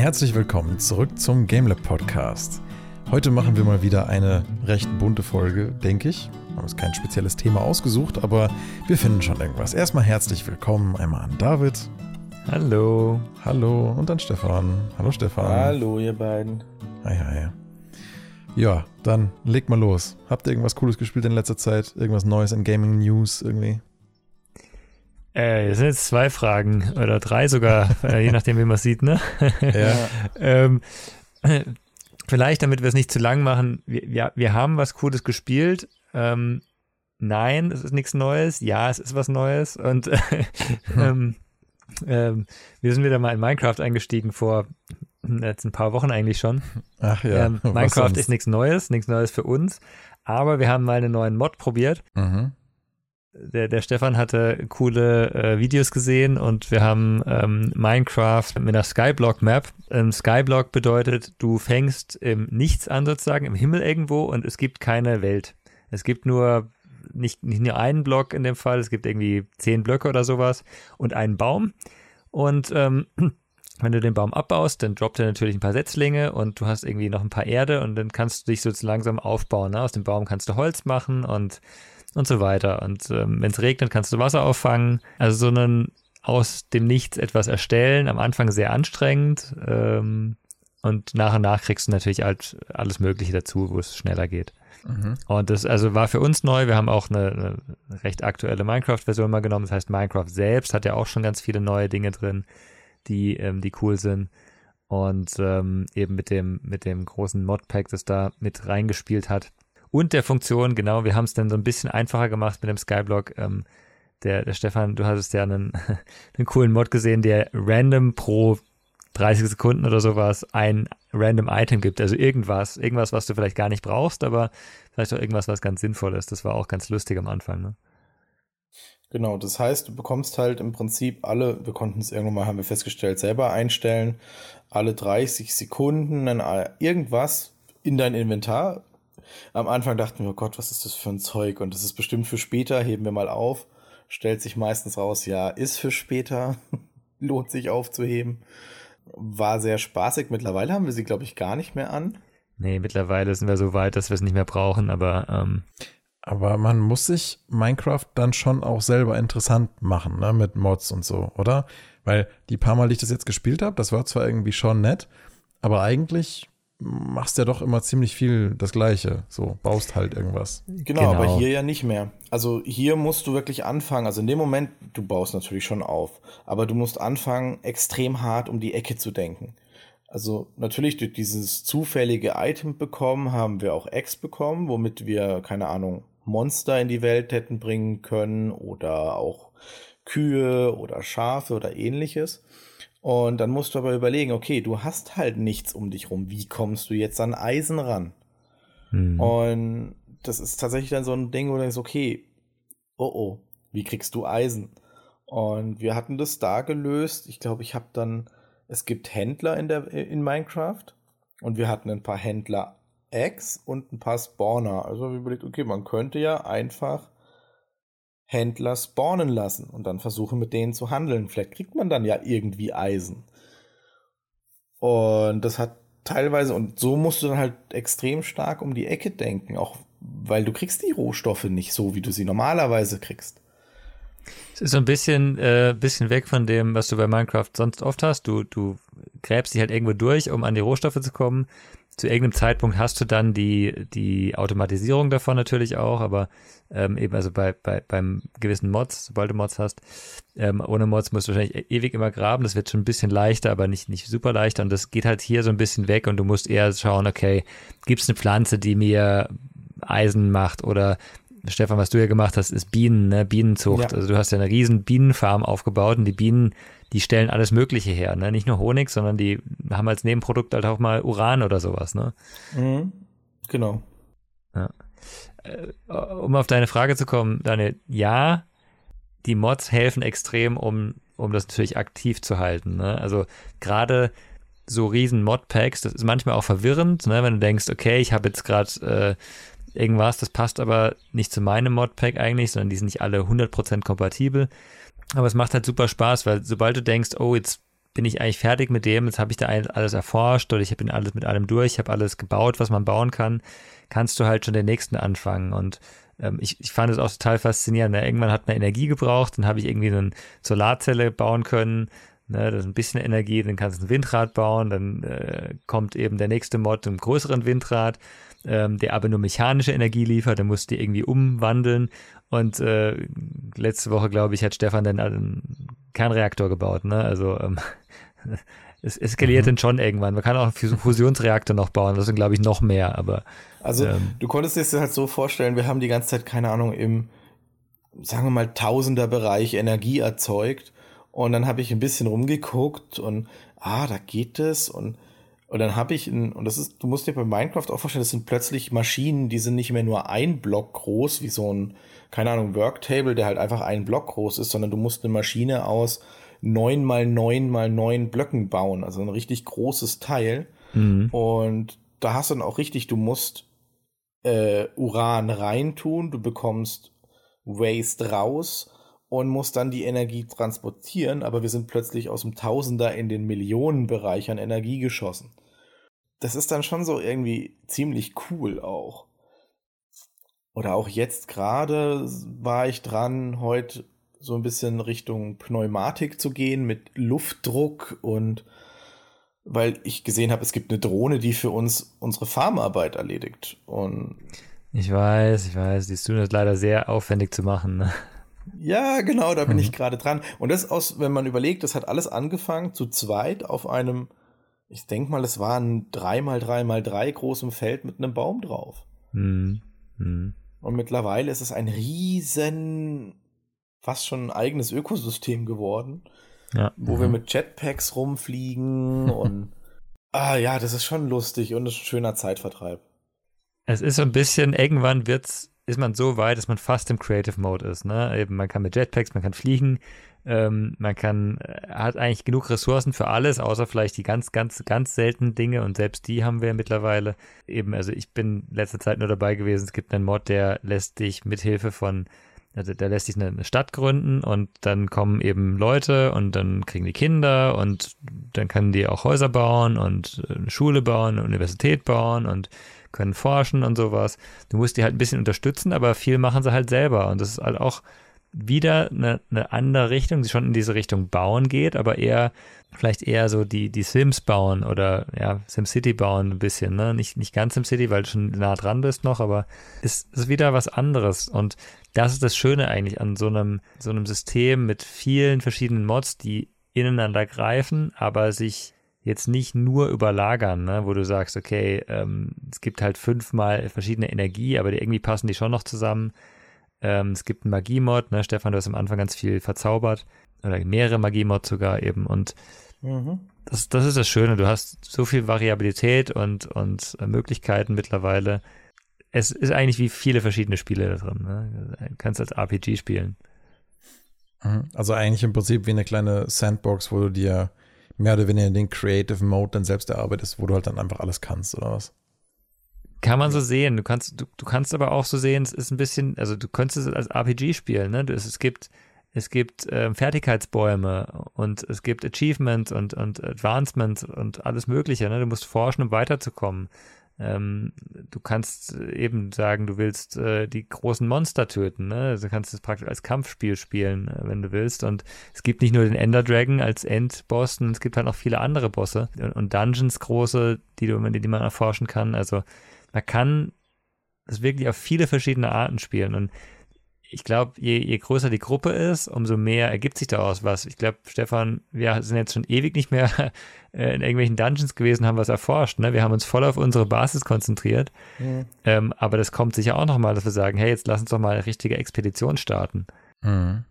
Herzlich willkommen zurück zum GameLab Podcast. Heute machen wir mal wieder eine recht bunte Folge, denke ich. Wir haben uns kein spezielles Thema ausgesucht, aber wir finden schon irgendwas. Erstmal herzlich willkommen einmal an David. Hallo. Hallo und an Stefan. Hallo Stefan. Hallo ihr beiden. Hi, hi. Ja, dann leg mal los. Habt ihr irgendwas Cooles gespielt in letzter Zeit? Irgendwas Neues in Gaming News irgendwie? Äh, das sind jetzt zwei Fragen oder drei sogar, äh, je nachdem, wie man es sieht, ne? Ja. ähm, vielleicht, damit wir es nicht zu lang machen, wir, wir, wir haben was Cooles gespielt. Ähm, nein, es ist nichts Neues. Ja, es ist was Neues. Und äh, ähm, ähm, wir sind wieder mal in Minecraft eingestiegen vor jetzt ein paar Wochen eigentlich schon. Ach ja. ähm, Minecraft ist nichts Neues, nichts Neues für uns. Aber wir haben mal einen neuen Mod probiert. Mhm. Der, der Stefan hatte coole äh, Videos gesehen und wir haben ähm, Minecraft mit einer Skyblock-Map. Ähm, Skyblock bedeutet, du fängst im Nichts an sozusagen, im Himmel irgendwo und es gibt keine Welt. Es gibt nur nicht, nicht nur einen Block in dem Fall, es gibt irgendwie zehn Blöcke oder sowas und einen Baum. Und ähm, wenn du den Baum abbaust, dann droppt er natürlich ein paar Setzlinge und du hast irgendwie noch ein paar Erde und dann kannst du dich so langsam aufbauen. Ne? Aus dem Baum kannst du Holz machen und und so weiter. Und ähm, wenn es regnet, kannst du Wasser auffangen. Also so einen aus dem Nichts etwas erstellen. Am Anfang sehr anstrengend. Ähm, und nach und nach kriegst du natürlich halt alles Mögliche dazu, wo es schneller geht. Mhm. Und das also war für uns neu. Wir haben auch eine, eine recht aktuelle Minecraft-Version mal genommen. Das heißt, Minecraft selbst hat ja auch schon ganz viele neue Dinge drin, die, ähm, die cool sind. Und ähm, eben mit dem, mit dem großen Modpack, das da mit reingespielt hat. Und der Funktion, genau, wir haben es dann so ein bisschen einfacher gemacht mit dem Skyblock. Ähm, der, der Stefan, du hattest ja einen, einen coolen Mod gesehen, der random pro 30 Sekunden oder sowas ein random Item gibt. Also irgendwas, irgendwas, was du vielleicht gar nicht brauchst, aber vielleicht auch irgendwas, was ganz sinnvoll ist. Das war auch ganz lustig am Anfang. Ne? Genau, das heißt, du bekommst halt im Prinzip alle, wir konnten es irgendwann mal, haben wir festgestellt, selber einstellen, alle 30 Sekunden dann irgendwas in dein Inventar. Am Anfang dachten wir, oh Gott, was ist das für ein Zeug? Und das ist bestimmt für später, heben wir mal auf. Stellt sich meistens raus, ja, ist für später, lohnt sich aufzuheben. War sehr spaßig. Mittlerweile haben wir sie, glaube ich, gar nicht mehr an. Nee, mittlerweile sind wir so weit, dass wir es nicht mehr brauchen, aber ähm, Aber man muss sich Minecraft dann schon auch selber interessant machen, ne, mit Mods und so, oder? Weil die paar Mal, die ich das jetzt gespielt habe, das war zwar irgendwie schon nett, aber eigentlich machst ja doch immer ziemlich viel das Gleiche. So, baust halt irgendwas. Genau, Genau. aber hier ja nicht mehr. Also hier musst du wirklich anfangen. Also in dem Moment, du baust natürlich schon auf, aber du musst anfangen, extrem hart um die Ecke zu denken. Also natürlich durch dieses zufällige Item bekommen, haben wir auch Eggs bekommen, womit wir, keine Ahnung, Monster in die Welt hätten bringen können oder auch Kühe oder Schafe oder ähnliches. Und dann musst du aber überlegen, okay, du hast halt nichts um dich rum. Wie kommst du jetzt an Eisen ran? hm. Und das ist tatsächlich dann so ein Ding, wo du denkst, okay, oh oh, wie kriegst du Eisen? Und wir hatten das da gelöst. Ich glaube, ich habe dann, es gibt Händler in, der, in Minecraft und wir hatten ein paar Händler Eggs und ein paar Spawner. Also wir überlegt, okay, man könnte ja einfach Händler spawnen lassen und dann versuchen mit denen zu handeln. Vielleicht kriegt man dann ja irgendwie Eisen. Und das hat teilweise, und so musst du dann halt extrem stark um die Ecke denken, auch weil du kriegst die Rohstoffe nicht so, wie du sie normalerweise kriegst. Es ist so ein bisschen, äh, bisschen weg von dem, was du bei Minecraft sonst oft hast. Du, du gräbst dich halt irgendwo durch, um an die Rohstoffe zu kommen. Zu irgendeinem Zeitpunkt hast du dann die, die Automatisierung davon natürlich auch, aber ähm, eben also bei, bei, beim gewissen Mods, sobald du Mods hast, ähm, ohne Mods musst du wahrscheinlich ewig immer graben. Das wird schon ein bisschen leichter, aber nicht, nicht super leichter. Und das geht halt hier so ein bisschen weg und du musst eher schauen, okay, gibt es eine Pflanze, die mir Eisen macht oder Stefan, was du ja gemacht hast, ist Bienen, ne? Bienenzucht. Ja. Also du hast ja eine riesen Bienenfarm aufgebaut und die Bienen, die stellen alles Mögliche her, ne? Nicht nur Honig, sondern die haben als Nebenprodukt halt auch mal Uran oder sowas, ne? Mhm. Genau. Äh, um auf deine Frage zu kommen, Daniel, ja, die Mods helfen extrem, um, um das natürlich aktiv zu halten. Ne? Also gerade so riesen Modpacks, das ist manchmal auch verwirrend, ne? wenn du denkst, okay, ich habe jetzt gerade äh, irgendwas, das passt aber nicht zu meinem Modpack eigentlich, sondern die sind nicht alle 100% kompatibel. Aber es macht halt super Spaß, weil sobald du denkst, oh, jetzt bin ich eigentlich fertig mit dem, jetzt habe ich da alles erforscht oder ich bin alles mit allem durch, ich habe alles gebaut, was man bauen kann, kannst du halt schon den nächsten anfangen. Und ähm, ich, ich fand es auch total faszinierend. Ne? Irgendwann hat man Energie gebraucht, dann habe ich irgendwie eine Solarzelle bauen können, ne? das ist ein bisschen Energie, dann kannst du ein Windrad bauen, dann äh, kommt eben der nächste Mod, ein größeren Windrad, ähm, der aber nur mechanische Energie liefert, dann musst du die irgendwie umwandeln. Und äh, letzte Woche, glaube ich, hat Stefan dann einen Kernreaktor gebaut. Ne? Also ähm, es eskaliert mhm. dann schon irgendwann. Man kann auch einen Fusionsreaktor noch bauen, das sind, glaube ich, noch mehr, aber. Also, ähm, du konntest dir das halt so vorstellen, wir haben die ganze Zeit, keine Ahnung, im, sagen wir mal, Tausender-Bereich Energie erzeugt. Und dann habe ich ein bisschen rumgeguckt und, ah, da geht es. Und, und dann habe ich, ein, und das ist, du musst dir bei Minecraft auch vorstellen, das sind plötzlich Maschinen, die sind nicht mehr nur ein Block groß, wie so ein, keine Ahnung, Worktable, der halt einfach ein Block groß ist, sondern du musst eine Maschine aus neun mal neun mal neun Blöcken bauen, also ein richtig großes Teil. Mhm. Und da hast du dann auch richtig, du musst äh, Uran reintun, du bekommst Waste raus und musst dann die Energie transportieren, aber wir sind plötzlich aus dem Tausender in den Millionenbereich an Energie geschossen. Das ist dann schon so irgendwie ziemlich cool auch. Oder auch jetzt gerade war ich dran, heute so ein bisschen Richtung Pneumatik zu gehen mit Luftdruck und weil ich gesehen habe, es gibt eine Drohne, die für uns unsere Farmarbeit erledigt. Und ich weiß, ich weiß, die das leider sehr aufwendig zu machen. Ne? Ja, genau, da bin mhm. ich gerade dran. Und das aus, wenn man überlegt, das hat alles angefangen zu zweit auf einem, ich denke mal, es war ein 3x3x3 großem Feld mit einem Baum drauf. Mhm. Mhm. Und mittlerweile ist es ein riesen fast schon ein eigenes Ökosystem geworden, ja. wo mhm. wir mit Jetpacks rumfliegen und ah ja, das ist schon lustig und ein schöner Zeitvertreib. Es ist so ein bisschen, irgendwann wird's, ist man so weit, dass man fast im Creative Mode ist. Ne? Eben, man kann mit Jetpacks, man kann fliegen, ähm, man kann, äh, hat eigentlich genug Ressourcen für alles, außer vielleicht die ganz, ganz, ganz seltenen Dinge und selbst die haben wir mittlerweile. Eben, also ich bin letzte Zeit nur dabei gewesen, es gibt einen Mod, der lässt dich mithilfe von also da lässt sich eine Stadt gründen und dann kommen eben Leute und dann kriegen die Kinder und dann können die auch Häuser bauen und eine Schule bauen, eine Universität bauen und können forschen und sowas. Du musst die halt ein bisschen unterstützen, aber viel machen sie halt selber und das ist halt auch wieder eine, eine andere Richtung, die schon in diese Richtung bauen geht, aber eher vielleicht eher so die, die Sims bauen oder ja, SimCity bauen ein bisschen, ne? Nicht, nicht ganz SimCity, weil du schon nah dran bist noch, aber es ist wieder was anderes. Und das ist das Schöne eigentlich an so einem, so einem System mit vielen verschiedenen Mods, die ineinander greifen, aber sich jetzt nicht nur überlagern, ne? wo du sagst, okay, ähm, es gibt halt fünfmal verschiedene Energie, aber die, irgendwie passen die schon noch zusammen. Ähm, es gibt einen Magie-Mod, ne? Stefan, du hast am Anfang ganz viel verzaubert oder mehrere Magie-Mods sogar eben und mhm. das, das ist das Schöne, du hast so viel Variabilität und, und äh, Möglichkeiten mittlerweile. Es ist eigentlich wie viele verschiedene Spiele da drin. Ne? Du kannst als RPG spielen. Mhm. Also eigentlich im Prinzip wie eine kleine Sandbox, wo du dir mehr oder weniger den Creative Mode dann selbst erarbeitest, wo du halt dann einfach alles kannst, oder was? Kann man so sehen. Du kannst, du, du kannst aber auch so sehen, es ist ein bisschen, also du könntest es als RPG spielen, ne? Es, es gibt es gibt äh, Fertigkeitsbäume und es gibt Achievements und, und Advancements und alles Mögliche. Ne? Du musst forschen, um weiterzukommen. Ähm, du kannst eben sagen, du willst äh, die großen Monster töten. Ne? Also du kannst es praktisch als Kampfspiel spielen, äh, wenn du willst. Und es gibt nicht nur den Ender Dragon als Endboss, sondern es gibt halt noch viele andere Bosse und, und Dungeons große, die, du, die man erforschen kann. Also man kann es wirklich auf viele verschiedene Arten spielen. Und ich glaube, je, je größer die Gruppe ist, umso mehr ergibt sich daraus was. Ich glaube, Stefan, wir sind jetzt schon ewig nicht mehr äh, in irgendwelchen Dungeons gewesen, haben was erforscht. Ne? Wir haben uns voll auf unsere Basis konzentriert. Mhm. Ähm, aber das kommt sicher auch nochmal, dass wir sagen, hey, jetzt lass uns doch mal eine richtige Expedition starten. Mhm.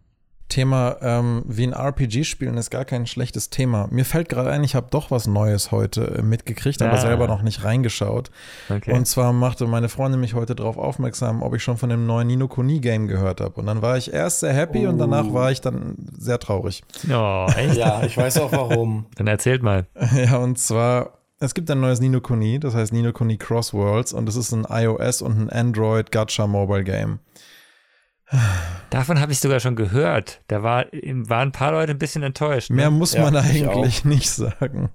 Thema ähm, wie ein RPG spielen ist gar kein schlechtes Thema. Mir fällt gerade ein, ich habe doch was Neues heute äh, mitgekriegt, aber ah. selber noch nicht reingeschaut. Okay. Und zwar machte meine Freundin mich heute darauf aufmerksam, ob ich schon von dem neuen Nino Kuni Game gehört habe. Und dann war ich erst sehr happy uh. und danach oh. war ich dann sehr traurig. Oh, echt? ja, ich weiß auch warum. dann erzählt mal. Ja, und zwar es gibt ein neues Nino Kuni, das heißt Nino Kuni Crossworlds und es ist ein iOS und ein Android Gacha Mobile Game. Davon habe ich sogar schon gehört. Da war, waren ein paar Leute ein bisschen enttäuscht. Ne? Mehr muss ja, man eigentlich nicht sagen.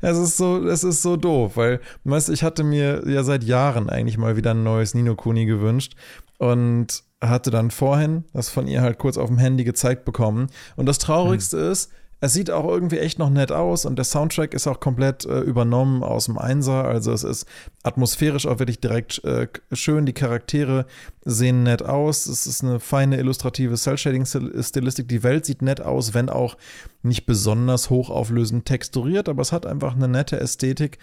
Es ist so, es ist so doof, weil, weißt ich hatte mir ja seit Jahren eigentlich mal wieder ein neues Nino Kuni gewünscht und hatte dann vorhin das von ihr halt kurz auf dem Handy gezeigt bekommen. Und das Traurigste hm. ist, es sieht auch irgendwie echt noch nett aus und der Soundtrack ist auch komplett äh, übernommen aus dem Einser. Also es ist atmosphärisch auch wirklich direkt äh, schön. Die Charaktere sehen nett aus. Es ist eine feine illustrative Cell-Shading-Stilistik. Die Welt sieht nett aus, wenn auch nicht besonders hochauflösend texturiert, aber es hat einfach eine nette Ästhetik.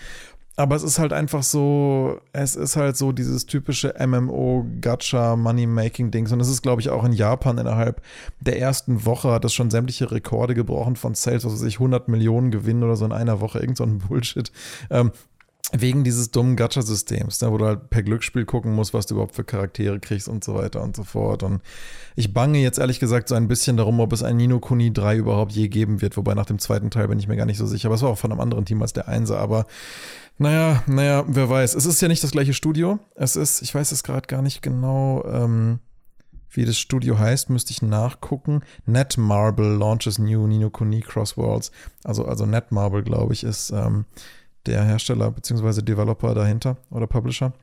Aber es ist halt einfach so, es ist halt so dieses typische MMO-Gacha-Money-Making-Dings. Und es ist, glaube ich, auch in Japan innerhalb der ersten Woche hat das schon sämtliche Rekorde gebrochen von Sales, was weiß ich, 100 Millionen Gewinn oder so in einer Woche, irgend so ein Bullshit. Ähm, wegen dieses dummen Gacha-Systems, ne, wo du halt per Glücksspiel gucken musst, was du überhaupt für Charaktere kriegst und so weiter und so fort. Und ich bange jetzt ehrlich gesagt so ein bisschen darum, ob es ein Nino Kuni 3 überhaupt je geben wird. Wobei nach dem zweiten Teil bin ich mir gar nicht so sicher. Aber es war auch von einem anderen Team als der Einser. Aber naja, naja, wer weiß. Es ist ja nicht das gleiche Studio. Es ist, ich weiß es gerade gar nicht genau, ähm, wie das Studio heißt, müsste ich nachgucken. Netmarble launches new Nino Kuni Crossworlds. Also, also Netmarble, glaube ich, ist ähm, der Hersteller bzw. Developer dahinter oder Publisher.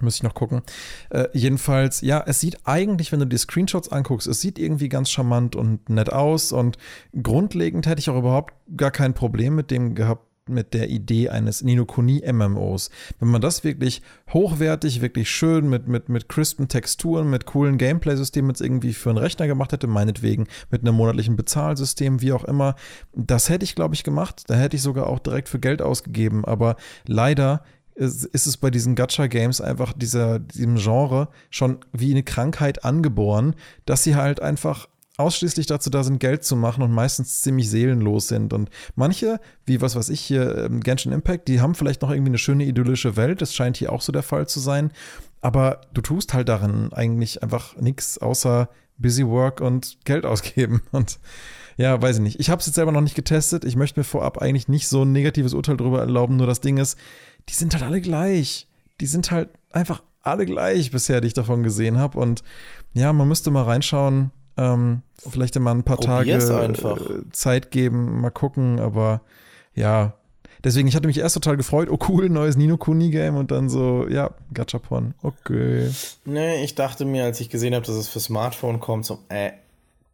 Müsste ich noch gucken. Äh, jedenfalls, ja, es sieht eigentlich, wenn du dir Screenshots anguckst, es sieht irgendwie ganz charmant und nett aus. Und grundlegend hätte ich auch überhaupt gar kein Problem mit dem gehabt, mit der Idee eines Ninokuni MMOs. Wenn man das wirklich hochwertig, wirklich schön mit, mit, mit crispen Texturen, mit coolen Gameplay-Systemen jetzt irgendwie für einen Rechner gemacht hätte, meinetwegen mit einem monatlichen Bezahlsystem, wie auch immer, das hätte ich, glaube ich, gemacht. Da hätte ich sogar auch direkt für Geld ausgegeben. Aber leider ist, ist es bei diesen Gacha-Games einfach dieser, diesem Genre schon wie eine Krankheit angeboren, dass sie halt einfach ausschließlich dazu da sind, Geld zu machen und meistens ziemlich seelenlos sind. Und manche, wie was weiß ich hier, ähm, Genshin Impact, die haben vielleicht noch irgendwie eine schöne idyllische Welt. Das scheint hier auch so der Fall zu sein. Aber du tust halt darin eigentlich einfach nichts außer Busy Work und Geld ausgeben. Und ja, weiß ich nicht. Ich habe es jetzt selber noch nicht getestet. Ich möchte mir vorab eigentlich nicht so ein negatives Urteil darüber erlauben. Nur das Ding ist, die sind halt alle gleich. Die sind halt einfach alle gleich bisher, die ich davon gesehen habe. Und ja, man müsste mal reinschauen, ähm, vielleicht immer ein paar Probier's Tage einfach. Äh, Zeit geben, mal gucken, aber ja. Deswegen, ich hatte mich erst total gefreut, oh cool, neues Nino Kuni Game und dann so, ja, Gachapon, okay. Nee, ich dachte mir, als ich gesehen habe, dass es für Smartphone kommt, so, äh,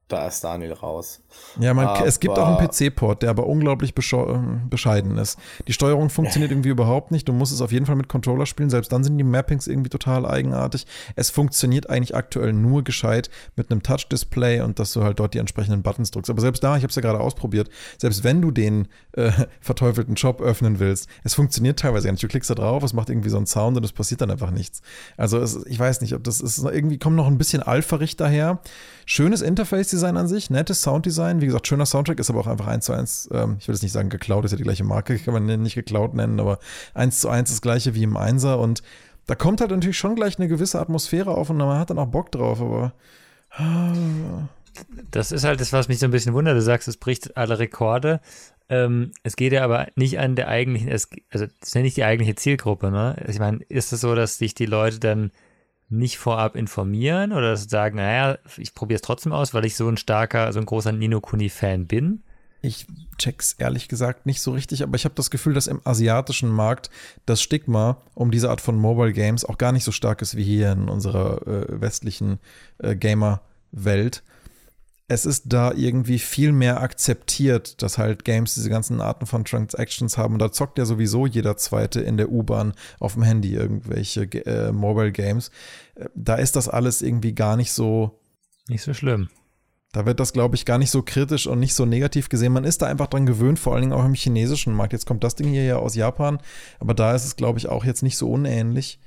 da ist Daniel raus. Ja, man, es gibt auch einen PC-Port, der aber unglaublich bescheiden ist. Die Steuerung funktioniert irgendwie überhaupt nicht. Du musst es auf jeden Fall mit Controller spielen. Selbst dann sind die Mappings irgendwie total eigenartig. Es funktioniert eigentlich aktuell nur gescheit mit einem Touch-Display und dass du halt dort die entsprechenden Buttons drückst. Aber selbst da, ich habe es ja gerade ausprobiert, selbst wenn du den äh, verteufelten Shop öffnen willst, es funktioniert teilweise gar nicht. Du klickst da drauf, es macht irgendwie so einen Sound und es passiert dann einfach nichts. Also es, ich weiß nicht, ob das ist irgendwie kommt noch ein bisschen alpharig daher. Schönes Interface-Design an sich, nettes Sounddesign. Wie gesagt, schöner Soundtrack ist aber auch einfach eins zu eins, ähm, ich will jetzt nicht sagen geklaut, ist ja die gleiche Marke, kann man nicht geklaut nennen, aber eins zu eins das gleiche wie im Einser und da kommt halt natürlich schon gleich eine gewisse Atmosphäre auf und man hat dann auch Bock drauf, aber. Das ist halt das, was mich so ein bisschen wundert. Du sagst, es bricht alle Rekorde. Ähm, es geht ja aber nicht an der eigentlichen, es, also das ist ja nicht die eigentliche Zielgruppe, ne? Ich meine, ist es so, dass sich die Leute dann nicht vorab informieren oder sagen, naja, ich probiere es trotzdem aus, weil ich so ein starker, so ein großer Nino Kuni-Fan bin? Ich check's ehrlich gesagt nicht so richtig, aber ich habe das Gefühl, dass im asiatischen Markt das Stigma um diese Art von Mobile Games auch gar nicht so stark ist wie hier in unserer äh, westlichen äh, Gamer-Welt es ist da irgendwie viel mehr akzeptiert, dass halt Games diese ganzen Arten von Transactions haben. Und da zockt ja sowieso jeder Zweite in der U-Bahn auf dem Handy irgendwelche äh, Mobile Games. Äh, da ist das alles irgendwie gar nicht so. Nicht so schlimm. Da wird das, glaube ich, gar nicht so kritisch und nicht so negativ gesehen. Man ist da einfach dran gewöhnt, vor allen Dingen auch im chinesischen Markt. Jetzt kommt das Ding hier ja aus Japan, aber da ist es, glaube ich, auch jetzt nicht so unähnlich.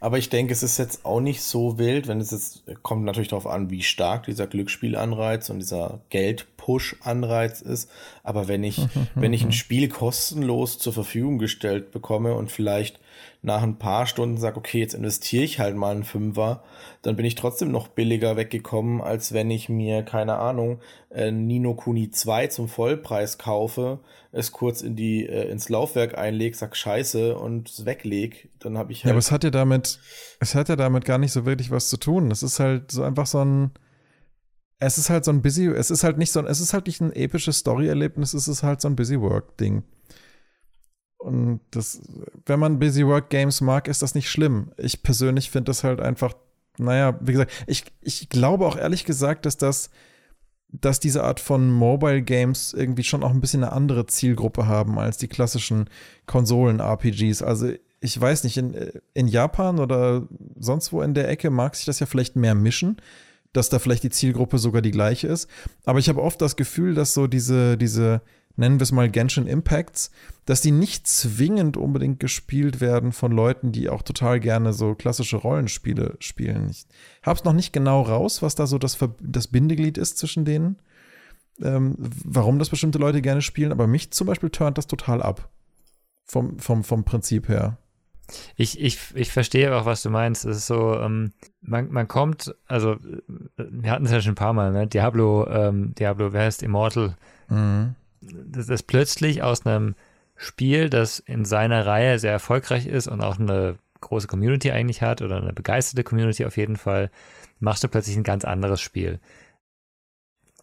Aber ich denke, es ist jetzt auch nicht so wild, wenn es jetzt, kommt natürlich darauf an, wie stark dieser Glücksspielanreiz und dieser Geld-Push-Anreiz ist. Aber wenn ich, wenn ich ein Spiel kostenlos zur Verfügung gestellt bekomme und vielleicht nach ein paar Stunden sage, okay, jetzt investiere ich halt mal einen Fünfer, dann bin ich trotzdem noch billiger weggekommen, als wenn ich mir, keine Ahnung, äh, Nino Kuni 2 zum Vollpreis kaufe, es kurz in die, äh, ins Laufwerk einlege, sag Scheiße und es wegleg, dann habe ich halt. Ja, aber es hat ja damit, es hat ja damit gar nicht so wirklich was zu tun. Es ist halt so einfach so ein, es ist halt so ein Busy, es ist halt nicht so ein, es ist halt nicht ein episches Story-Erlebnis, es ist halt so ein Busy Work-Ding. Und das, wenn man Busy Work Games mag, ist das nicht schlimm. Ich persönlich finde das halt einfach, naja, wie gesagt, ich, ich glaube auch ehrlich gesagt, dass das, dass diese Art von Mobile Games irgendwie schon auch ein bisschen eine andere Zielgruppe haben als die klassischen Konsolen-RPGs. Also ich weiß nicht, in, in Japan oder sonst wo in der Ecke mag sich das ja vielleicht mehr mischen, dass da vielleicht die Zielgruppe sogar die gleiche ist. Aber ich habe oft das Gefühl, dass so diese, diese nennen wir es mal Genshin Impacts, dass die nicht zwingend unbedingt gespielt werden von Leuten, die auch total gerne so klassische Rollenspiele spielen. Ich hab's noch nicht genau raus, was da so das, das Bindeglied ist zwischen denen, ähm, warum das bestimmte Leute gerne spielen, aber mich zum Beispiel turnt das total ab. Vom, vom, vom Prinzip her. Ich, ich, ich verstehe auch, was du meinst. Es ist so, ähm, man, man kommt, also wir hatten es ja schon ein paar Mal, ne? Diablo, ähm, Diablo, wer heißt Immortal? Mhm das ist plötzlich aus einem Spiel, das in seiner Reihe sehr erfolgreich ist und auch eine große Community eigentlich hat oder eine begeisterte Community auf jeden Fall, machst du plötzlich ein ganz anderes Spiel.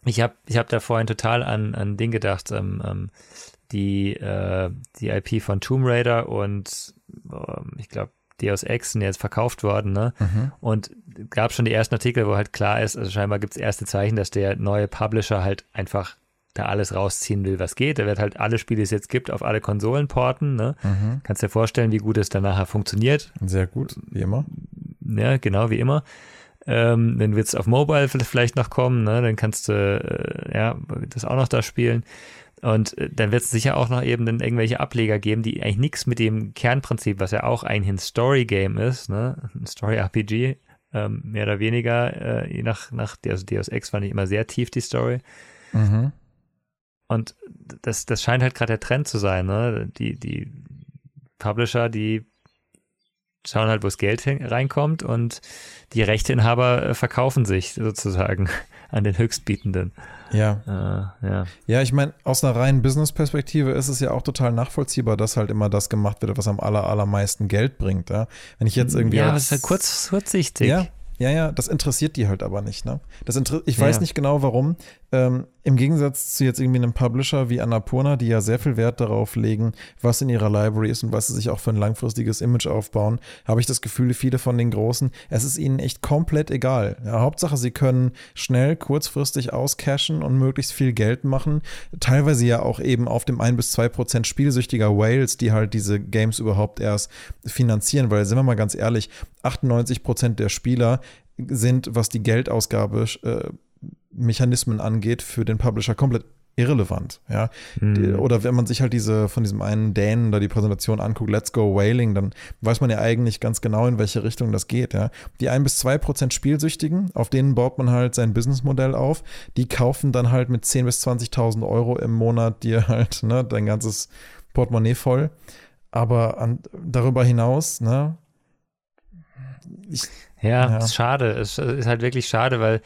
Ich habe ich hab da vorhin total an ein Ding gedacht, ähm, ähm, die, äh, die IP von Tomb Raider und ähm, ich glaube Deus Ex sind jetzt verkauft worden, ne? Mhm. Und gab schon die ersten Artikel, wo halt klar ist, also scheinbar gibt es erste Zeichen, dass der neue Publisher halt einfach da alles rausziehen will, was geht. Er wird halt alle Spiele, die es jetzt gibt, auf alle Konsolen porten. Ne? Mhm. Kannst dir vorstellen, wie gut es dann nachher funktioniert. Sehr gut, wie immer. Ja, genau, wie immer. Ähm, dann wird es auf Mobile vielleicht noch kommen, ne? dann kannst du äh, ja, das auch noch da spielen. Und äh, dann wird es sicher auch noch eben dann irgendwelche Ableger geben, die eigentlich nichts mit dem Kernprinzip, was ja auch eigentlich ein Story-Game ist, ne? ein Story-RPG, ähm, mehr oder weniger, äh, je nach, nach also Deus Ex fand ich immer sehr tief die Story. Mhm. Und das, das scheint halt gerade der Trend zu sein. Ne? Die, die Publisher, die schauen halt, wo das Geld reinkommt und die Rechteinhaber äh, verkaufen sich sozusagen an den Höchstbietenden. Ja. Äh, ja. ja, ich meine, aus einer reinen Business-Perspektive ist es ja auch total nachvollziehbar, dass halt immer das gemacht wird, was am aller, allermeisten Geld bringt. Ja? Wenn ich jetzt irgendwie. Ja, als, das ist ja kurz, kurzsichtig. Ja, ja, ja, das interessiert die halt aber nicht. Ne? Das ich weiß ja. nicht genau warum. Ähm, Im Gegensatz zu jetzt irgendwie einem Publisher wie Annapurna, die ja sehr viel Wert darauf legen, was in ihrer Library ist und was sie sich auch für ein langfristiges Image aufbauen, habe ich das Gefühl, viele von den Großen, es ist ihnen echt komplett egal. Ja, Hauptsache, sie können schnell, kurzfristig auscashen und möglichst viel Geld machen. Teilweise ja auch eben auf dem 1 bis 2 Prozent spielsüchtiger Whales, die halt diese Games überhaupt erst finanzieren, weil sind wir mal ganz ehrlich, 98 Prozent der Spieler sind, was die Geldausgabe äh, Mechanismen angeht, für den Publisher komplett irrelevant, ja. Mhm. Oder wenn man sich halt diese von diesem einen Dänen da die Präsentation anguckt, Let's Go Whaling, dann weiß man ja eigentlich ganz genau, in welche Richtung das geht, ja. Die ein bis zwei Prozent Spielsüchtigen, auf denen baut man halt sein Businessmodell auf, die kaufen dann halt mit 10.000 bis 20.000 Euro im Monat dir halt, ne, dein ganzes Portemonnaie voll. Aber an, darüber hinaus, ne, ich, ja, ja, ist schade. Es ist halt wirklich schade, weil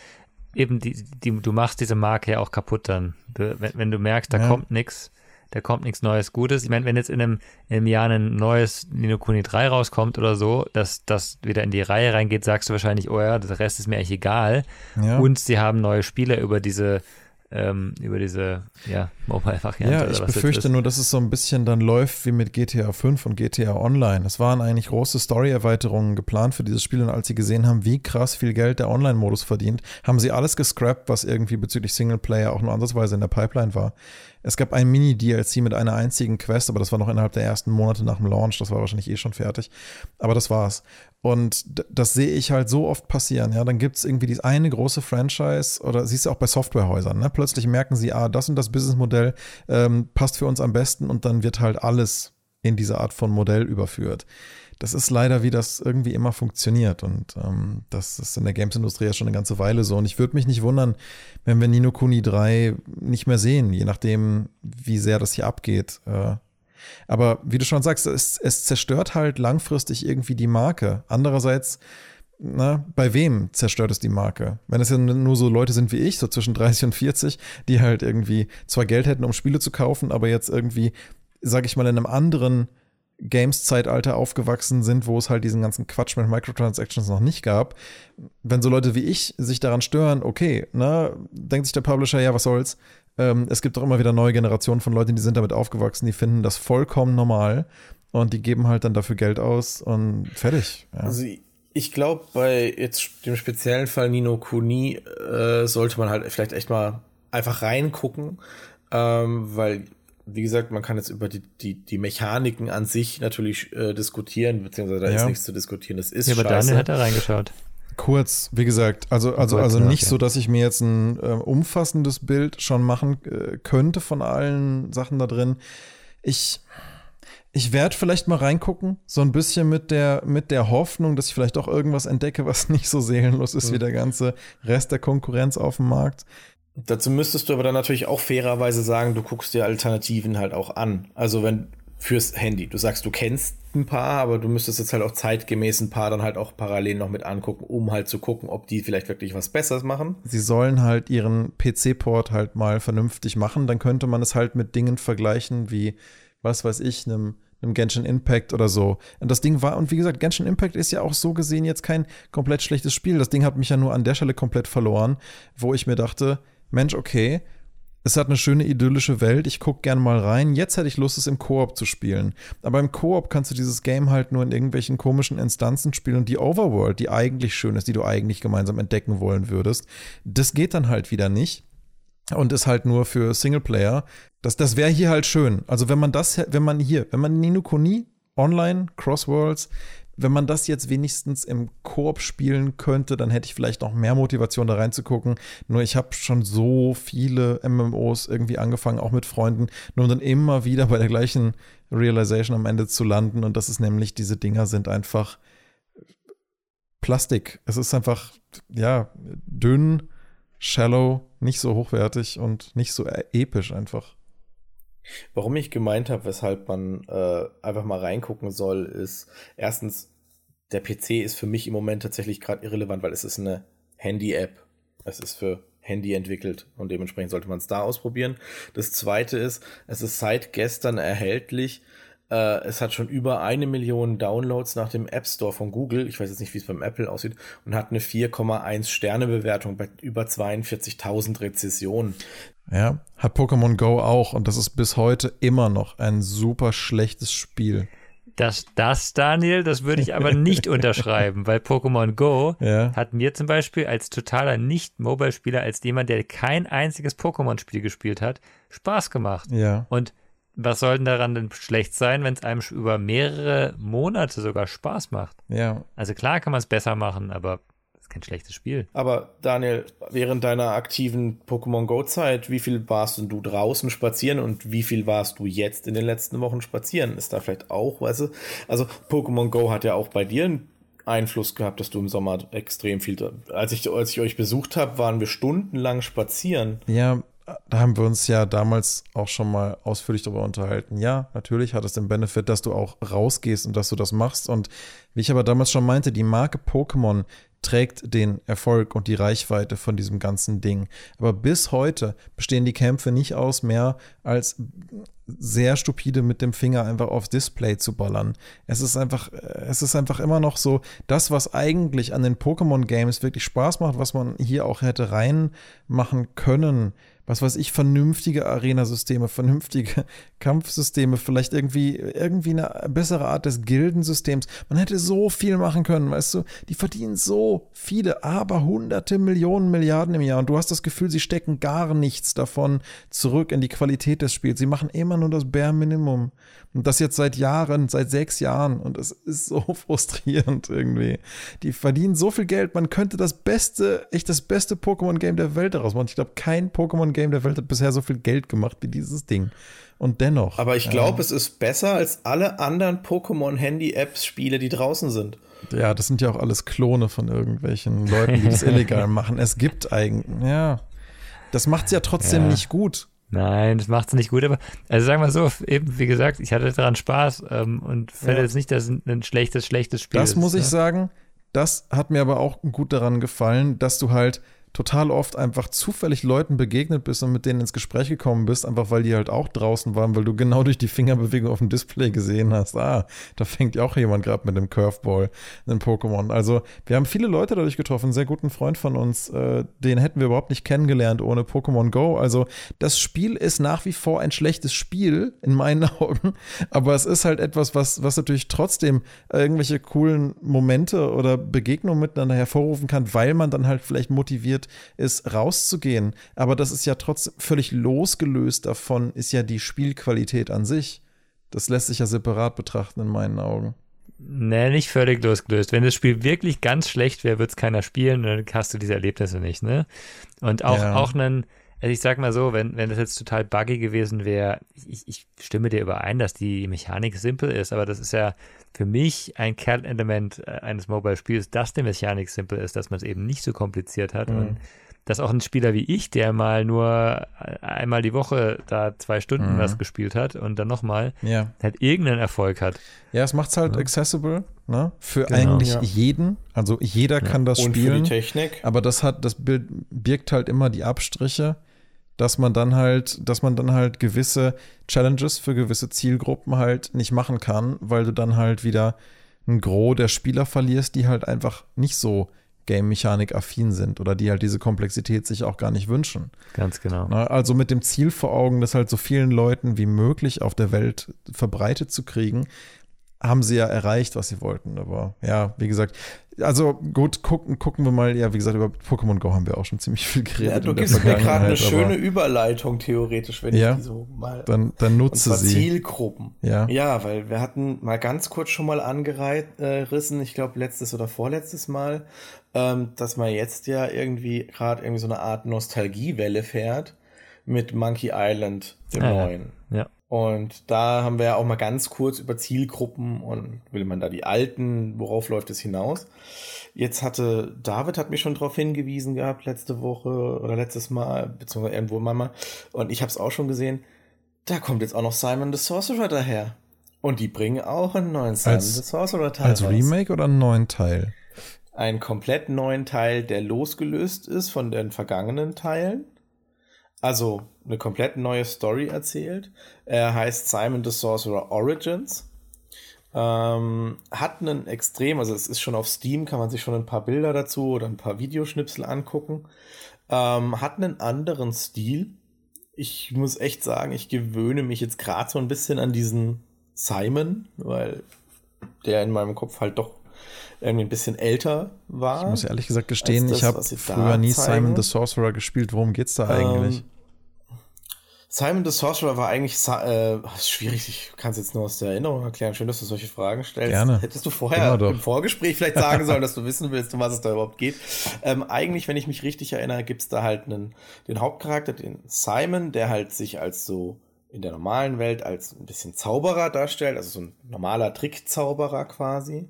eben die, die, du machst diese Marke ja auch kaputt dann. Du, wenn, wenn, du merkst, da ja. kommt nichts, da kommt nichts Neues Gutes. Ich meine, wenn jetzt in einem, in einem Jahr ein neues Nino Kuni 3 rauskommt oder so, dass das wieder in die Reihe reingeht, sagst du wahrscheinlich, oh ja, der Rest ist mir eigentlich egal. Ja. Und sie haben neue Spiele über diese ähm, über diese ja, Mobile-Variante. Ja, ich befürchte nur, dass es so ein bisschen dann läuft wie mit GTA 5 und GTA Online. Es waren eigentlich große Story-Erweiterungen geplant für dieses Spiel und als sie gesehen haben, wie krass viel Geld der Online-Modus verdient, haben sie alles gescrapped, was irgendwie bezüglich Singleplayer auch nur ansatzweise in der Pipeline war. Es gab ein Mini-DLC mit einer einzigen Quest, aber das war noch innerhalb der ersten Monate nach dem Launch. Das war wahrscheinlich eh schon fertig. Aber das war's. Und das sehe ich halt so oft passieren. Ja, dann gibt es irgendwie dieses eine große Franchise oder siehst du auch bei Softwarehäusern. Ne? Plötzlich merken sie, ah, das und das Businessmodell ähm, passt für uns am besten und dann wird halt alles in diese Art von Modell überführt das ist leider, wie das irgendwie immer funktioniert. Und ähm, das ist in der Games-Industrie ja schon eine ganze Weile so. Und ich würde mich nicht wundern, wenn wir Nino Kuni 3 nicht mehr sehen, je nachdem, wie sehr das hier abgeht. Äh, Aber wie du schon sagst, es, es zerstört halt langfristig irgendwie die Marke. Andererseits, na, bei wem zerstört es die Marke? Wenn es ja nur so Leute sind wie ich, so zwischen 30 und 40, die halt irgendwie zwar Geld hätten, um Spiele zu kaufen, aber jetzt irgendwie, sag ich mal, in einem anderen Games-Zeitalter aufgewachsen sind, wo es halt diesen ganzen Quatsch mit Microtransactions noch nicht gab. Wenn so Leute wie ich sich daran stören, okay, ne, denkt sich der Publisher, ja, was soll's. Ähm, es gibt doch immer wieder neue Generationen von Leuten, die sind damit aufgewachsen, die finden das vollkommen normal und die geben halt dann dafür Geld aus und fertig. Ja. Also ich glaube, bei jetzt dem speziellen Fall Nino Kuni äh, sollte man halt vielleicht echt mal einfach reingucken, ähm, weil wie gesagt, man kann jetzt über die, die, die Mechaniken an sich natürlich äh, diskutieren, beziehungsweise da ja. ist nichts zu diskutieren. Das ist ja, aber scheiße. Daniel hat da reingeschaut. Kurz, wie gesagt, also, also, also nicht so, dass ich mir jetzt ein äh, umfassendes Bild schon machen äh, könnte von allen Sachen da drin. Ich, ich werde vielleicht mal reingucken, so ein bisschen mit der, mit der Hoffnung, dass ich vielleicht auch irgendwas entdecke, was nicht so seelenlos ist mhm. wie der ganze Rest der Konkurrenz auf dem Markt. Dazu müsstest du aber dann natürlich auch fairerweise sagen, du guckst dir Alternativen halt auch an. Also wenn fürs Handy, du sagst, du kennst ein paar, aber du müsstest jetzt halt auch zeitgemäß ein paar dann halt auch parallel noch mit angucken, um halt zu gucken, ob die vielleicht wirklich was Besseres machen. Sie sollen halt ihren PC-Port halt mal vernünftig machen, dann könnte man es halt mit Dingen vergleichen wie, was weiß ich, einem einem Genshin Impact oder so. Und das Ding war, und wie gesagt, Genshin Impact ist ja auch so gesehen jetzt kein komplett schlechtes Spiel. Das Ding hat mich ja nur an der Stelle komplett verloren, wo ich mir dachte, Mensch, okay, es hat eine schöne idyllische Welt, ich gucke gern mal rein. Jetzt hätte ich Lust, es im Koop zu spielen. Aber im Koop kannst du dieses Game halt nur in irgendwelchen komischen Instanzen spielen und die Overworld, die eigentlich schön ist, die du eigentlich gemeinsam entdecken wollen würdest, das geht dann halt wieder nicht und ist halt nur für Singleplayer. Das, das wäre hier halt schön. Also wenn man das, wenn man hier, wenn man Nino Kuni online, Crossworlds, wenn man das jetzt wenigstens im Koop spielen könnte, dann hätte ich vielleicht noch mehr Motivation da reinzugucken. Nur ich habe schon so viele MMOs irgendwie angefangen, auch mit Freunden, nur um dann immer wieder bei der gleichen Realization am Ende zu landen. Und das ist nämlich, diese Dinger sind einfach Plastik. Es ist einfach, ja, dünn, shallow, nicht so hochwertig und nicht so episch einfach. Warum ich gemeint habe, weshalb man äh, einfach mal reingucken soll, ist erstens, der PC ist für mich im Moment tatsächlich gerade irrelevant, weil es ist eine Handy-App. Es ist für Handy entwickelt und dementsprechend sollte man es da ausprobieren. Das zweite ist, es ist seit gestern erhältlich. Äh, es hat schon über eine Million Downloads nach dem App Store von Google. Ich weiß jetzt nicht, wie es beim Apple aussieht. Und hat eine 4,1 Sterne Bewertung bei über 42.000 Rezessionen. Ja, hat Pokémon Go auch und das ist bis heute immer noch ein super schlechtes Spiel. Das, das, Daniel, das würde ich aber nicht unterschreiben, weil Pokémon Go ja. hat mir zum Beispiel als totaler Nicht-Mobile-Spieler, als jemand, der kein einziges Pokémon-Spiel gespielt hat, Spaß gemacht. Ja. Und was soll denn daran denn schlecht sein, wenn es einem über mehrere Monate sogar Spaß macht? Ja. Also klar kann man es besser machen, aber ist kein schlechtes Spiel. Aber Daniel, während deiner aktiven Pokémon Go-Zeit, wie viel warst du draußen spazieren und wie viel warst du jetzt in den letzten Wochen spazieren? Ist da vielleicht auch, weißt du? Also Pokémon Go hat ja auch bei dir einen Einfluss gehabt, dass du im Sommer extrem viel. Als ich, als ich euch besucht habe, waren wir stundenlang spazieren. Ja, da haben wir uns ja damals auch schon mal ausführlich darüber unterhalten. Ja, natürlich hat es den Benefit, dass du auch rausgehst und dass du das machst. Und wie ich aber damals schon meinte, die Marke Pokémon trägt den Erfolg und die Reichweite von diesem ganzen Ding. Aber bis heute bestehen die Kämpfe nicht aus mehr als sehr stupide mit dem Finger einfach aufs Display zu ballern. Es ist einfach, es ist einfach immer noch so, das, was eigentlich an den Pokémon-Games wirklich Spaß macht, was man hier auch hätte reinmachen können, was weiß ich, vernünftige Arena-Systeme, vernünftige Kampfsysteme, vielleicht irgendwie, irgendwie eine bessere Art des Gildensystems. Man hätte so viel machen können, weißt du? Die verdienen so viele, aber hunderte Millionen, Milliarden im Jahr und du hast das Gefühl, sie stecken gar nichts davon zurück in die Qualität des Spiels. Sie machen immer nur das Bare Minimum. Und das jetzt seit Jahren, seit sechs Jahren. Und es ist so frustrierend irgendwie. Die verdienen so viel Geld, man könnte das beste, echt das beste Pokémon-Game der Welt daraus machen. Ich glaube, kein Pokémon-Game der Welt hat bisher so viel Geld gemacht wie dieses Ding. Und dennoch. Aber ich glaube, äh, es ist besser als alle anderen Pokémon-Handy-Apps-Spiele, die draußen sind. Ja, das sind ja auch alles Klone von irgendwelchen Leuten, die das illegal machen. Es gibt eigentlich, ja. Das macht es ja trotzdem ja. nicht gut. Nein, das macht es nicht gut, aber also sagen wir so, eben wie gesagt, ich hatte daran Spaß ähm, und finde ja. jetzt nicht, dass es ein schlechtes, schlechtes Spiel das ist. Das muss ich ne? sagen, das hat mir aber auch gut daran gefallen, dass du halt total oft einfach zufällig Leuten begegnet bist und mit denen ins Gespräch gekommen bist, einfach weil die halt auch draußen waren, weil du genau durch die Fingerbewegung auf dem Display gesehen hast, ah, da fängt ja auch jemand gerade mit dem Curveball in Pokémon. Also wir haben viele Leute dadurch getroffen, einen sehr guten Freund von uns, äh, den hätten wir überhaupt nicht kennengelernt ohne Pokémon Go. Also das Spiel ist nach wie vor ein schlechtes Spiel in meinen Augen, aber es ist halt etwas, was, was natürlich trotzdem irgendwelche coolen Momente oder Begegnungen miteinander hervorrufen kann, weil man dann halt vielleicht motiviert ist, rauszugehen. Aber das ist ja trotzdem völlig losgelöst davon, ist ja die Spielqualität an sich. Das lässt sich ja separat betrachten in meinen Augen. Nee, nicht völlig losgelöst. Wenn das Spiel wirklich ganz schlecht wäre, wird es keiner spielen, dann hast du diese Erlebnisse nicht, ne? Und auch, ja. auch einen, also ich sag mal so, wenn, wenn das jetzt total buggy gewesen wäre, ich, ich stimme dir überein, dass die Mechanik simpel ist, aber das ist ja für mich ein Kernelement äh, eines Mobile-Spiels, dass die Mechanik simpel ist, dass man es eben nicht so kompliziert hat mhm. und dass auch ein Spieler wie ich, der mal nur äh, einmal die Woche da zwei Stunden mhm. was gespielt hat und dann nochmal, ja. halt irgendeinen Erfolg hat. Ja, es macht es halt ja. accessible, ne? Für genau. eigentlich ja. jeden. Also jeder kann das und spielen. Für die Technik. Aber das hat, das Bild birgt halt immer die Abstriche dass man dann halt, dass man dann halt gewisse Challenges für gewisse Zielgruppen halt nicht machen kann, weil du dann halt wieder ein Gros der Spieler verlierst, die halt einfach nicht so Game-Mechanik-affin sind oder die halt diese Komplexität sich auch gar nicht wünschen. Ganz genau. Also mit dem Ziel vor Augen, das halt so vielen Leuten wie möglich auf der Welt verbreitet zu kriegen, haben sie ja erreicht, was sie wollten. Aber ja, wie gesagt, also gut, gucken, gucken wir mal. Ja, wie gesagt, über Pokémon Go haben wir auch schon ziemlich viel geredet. Ja, du gibst mir gerade eine schöne Überleitung, theoretisch, wenn ja, ich die so mal. Dann, dann nutze sie. Zielgruppen. Ja. ja, weil wir hatten mal ganz kurz schon mal angerissen, ich glaube letztes oder vorletztes Mal, ähm, dass man jetzt ja irgendwie gerade irgendwie so eine Art Nostalgiewelle fährt mit Monkey Island, dem ah, neuen. Ja. Und da haben wir ja auch mal ganz kurz über Zielgruppen und will man da die alten, worauf läuft es hinaus? Jetzt hatte David hat mich schon darauf hingewiesen gehabt letzte Woche oder letztes Mal beziehungsweise irgendwo mal und ich habe es auch schon gesehen. Da kommt jetzt auch noch Simon the Sorcerer daher und die bringen auch einen neuen Simon als, the Sorcerer Teil als Remake oder einen neuen Teil? Einen komplett neuen Teil, der losgelöst ist von den vergangenen Teilen also eine komplett neue Story erzählt. Er heißt Simon the Sorcerer Origins. Ähm, hat einen extrem, also es ist schon auf Steam, kann man sich schon ein paar Bilder dazu oder ein paar Videoschnipsel angucken. Ähm, hat einen anderen Stil. Ich muss echt sagen, ich gewöhne mich jetzt gerade so ein bisschen an diesen Simon, weil der in meinem Kopf halt doch irgendwie ein bisschen älter war. Ich muss ehrlich gesagt gestehen, das, ich habe früher nie Simon the Sorcerer gespielt. Worum geht's da eigentlich? Ähm, Simon the Sorcerer war eigentlich äh, schwierig, ich kann es jetzt nur aus der Erinnerung erklären. Schön, dass du solche Fragen stellst. Gerne. Hättest du vorher im Vorgespräch vielleicht sagen sollen, dass du wissen willst, um was es da überhaupt geht. Ähm, eigentlich, wenn ich mich richtig erinnere, gibt es da halt einen, den Hauptcharakter, den Simon, der halt sich als so in der normalen Welt als ein bisschen Zauberer darstellt, also so ein normaler Trickzauberer quasi.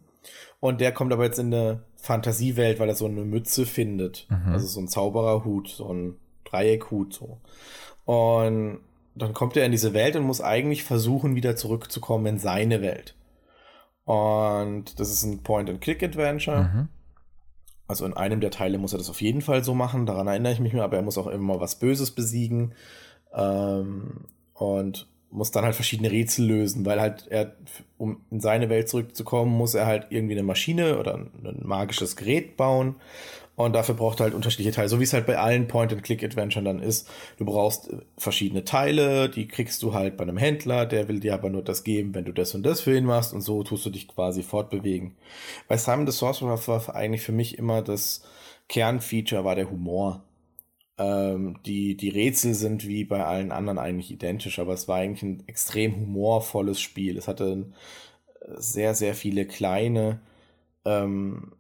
Und der kommt aber jetzt in eine Fantasiewelt, weil er so eine Mütze findet. Mhm. Also so ein Zaubererhut, so ein Dreieckhut, so. Und dann kommt er in diese Welt und muss eigentlich versuchen, wieder zurückzukommen in seine Welt. Und das ist ein Point-and-Click-Adventure. Mhm. Also in einem der Teile muss er das auf jeden Fall so machen, daran erinnere ich mich mehr, aber er muss auch immer was Böses besiegen. Ähm, und muss dann halt verschiedene Rätsel lösen, weil halt er, um in seine Welt zurückzukommen, muss er halt irgendwie eine Maschine oder ein magisches Gerät bauen. Und dafür braucht er halt unterschiedliche Teile, so wie es halt bei allen Point-and-Click-Adventuren dann ist. Du brauchst äh, verschiedene Teile, die kriegst du halt bei einem Händler, der will dir aber nur das geben, wenn du das und das für ihn machst und so tust du dich quasi fortbewegen. Bei Simon the Sorcerer war eigentlich für mich immer das Kernfeature war der Humor. Ähm, die, die Rätsel sind wie bei allen anderen eigentlich identisch, aber es war eigentlich ein extrem humorvolles Spiel. Es hatte äh, sehr, sehr viele kleine ähm,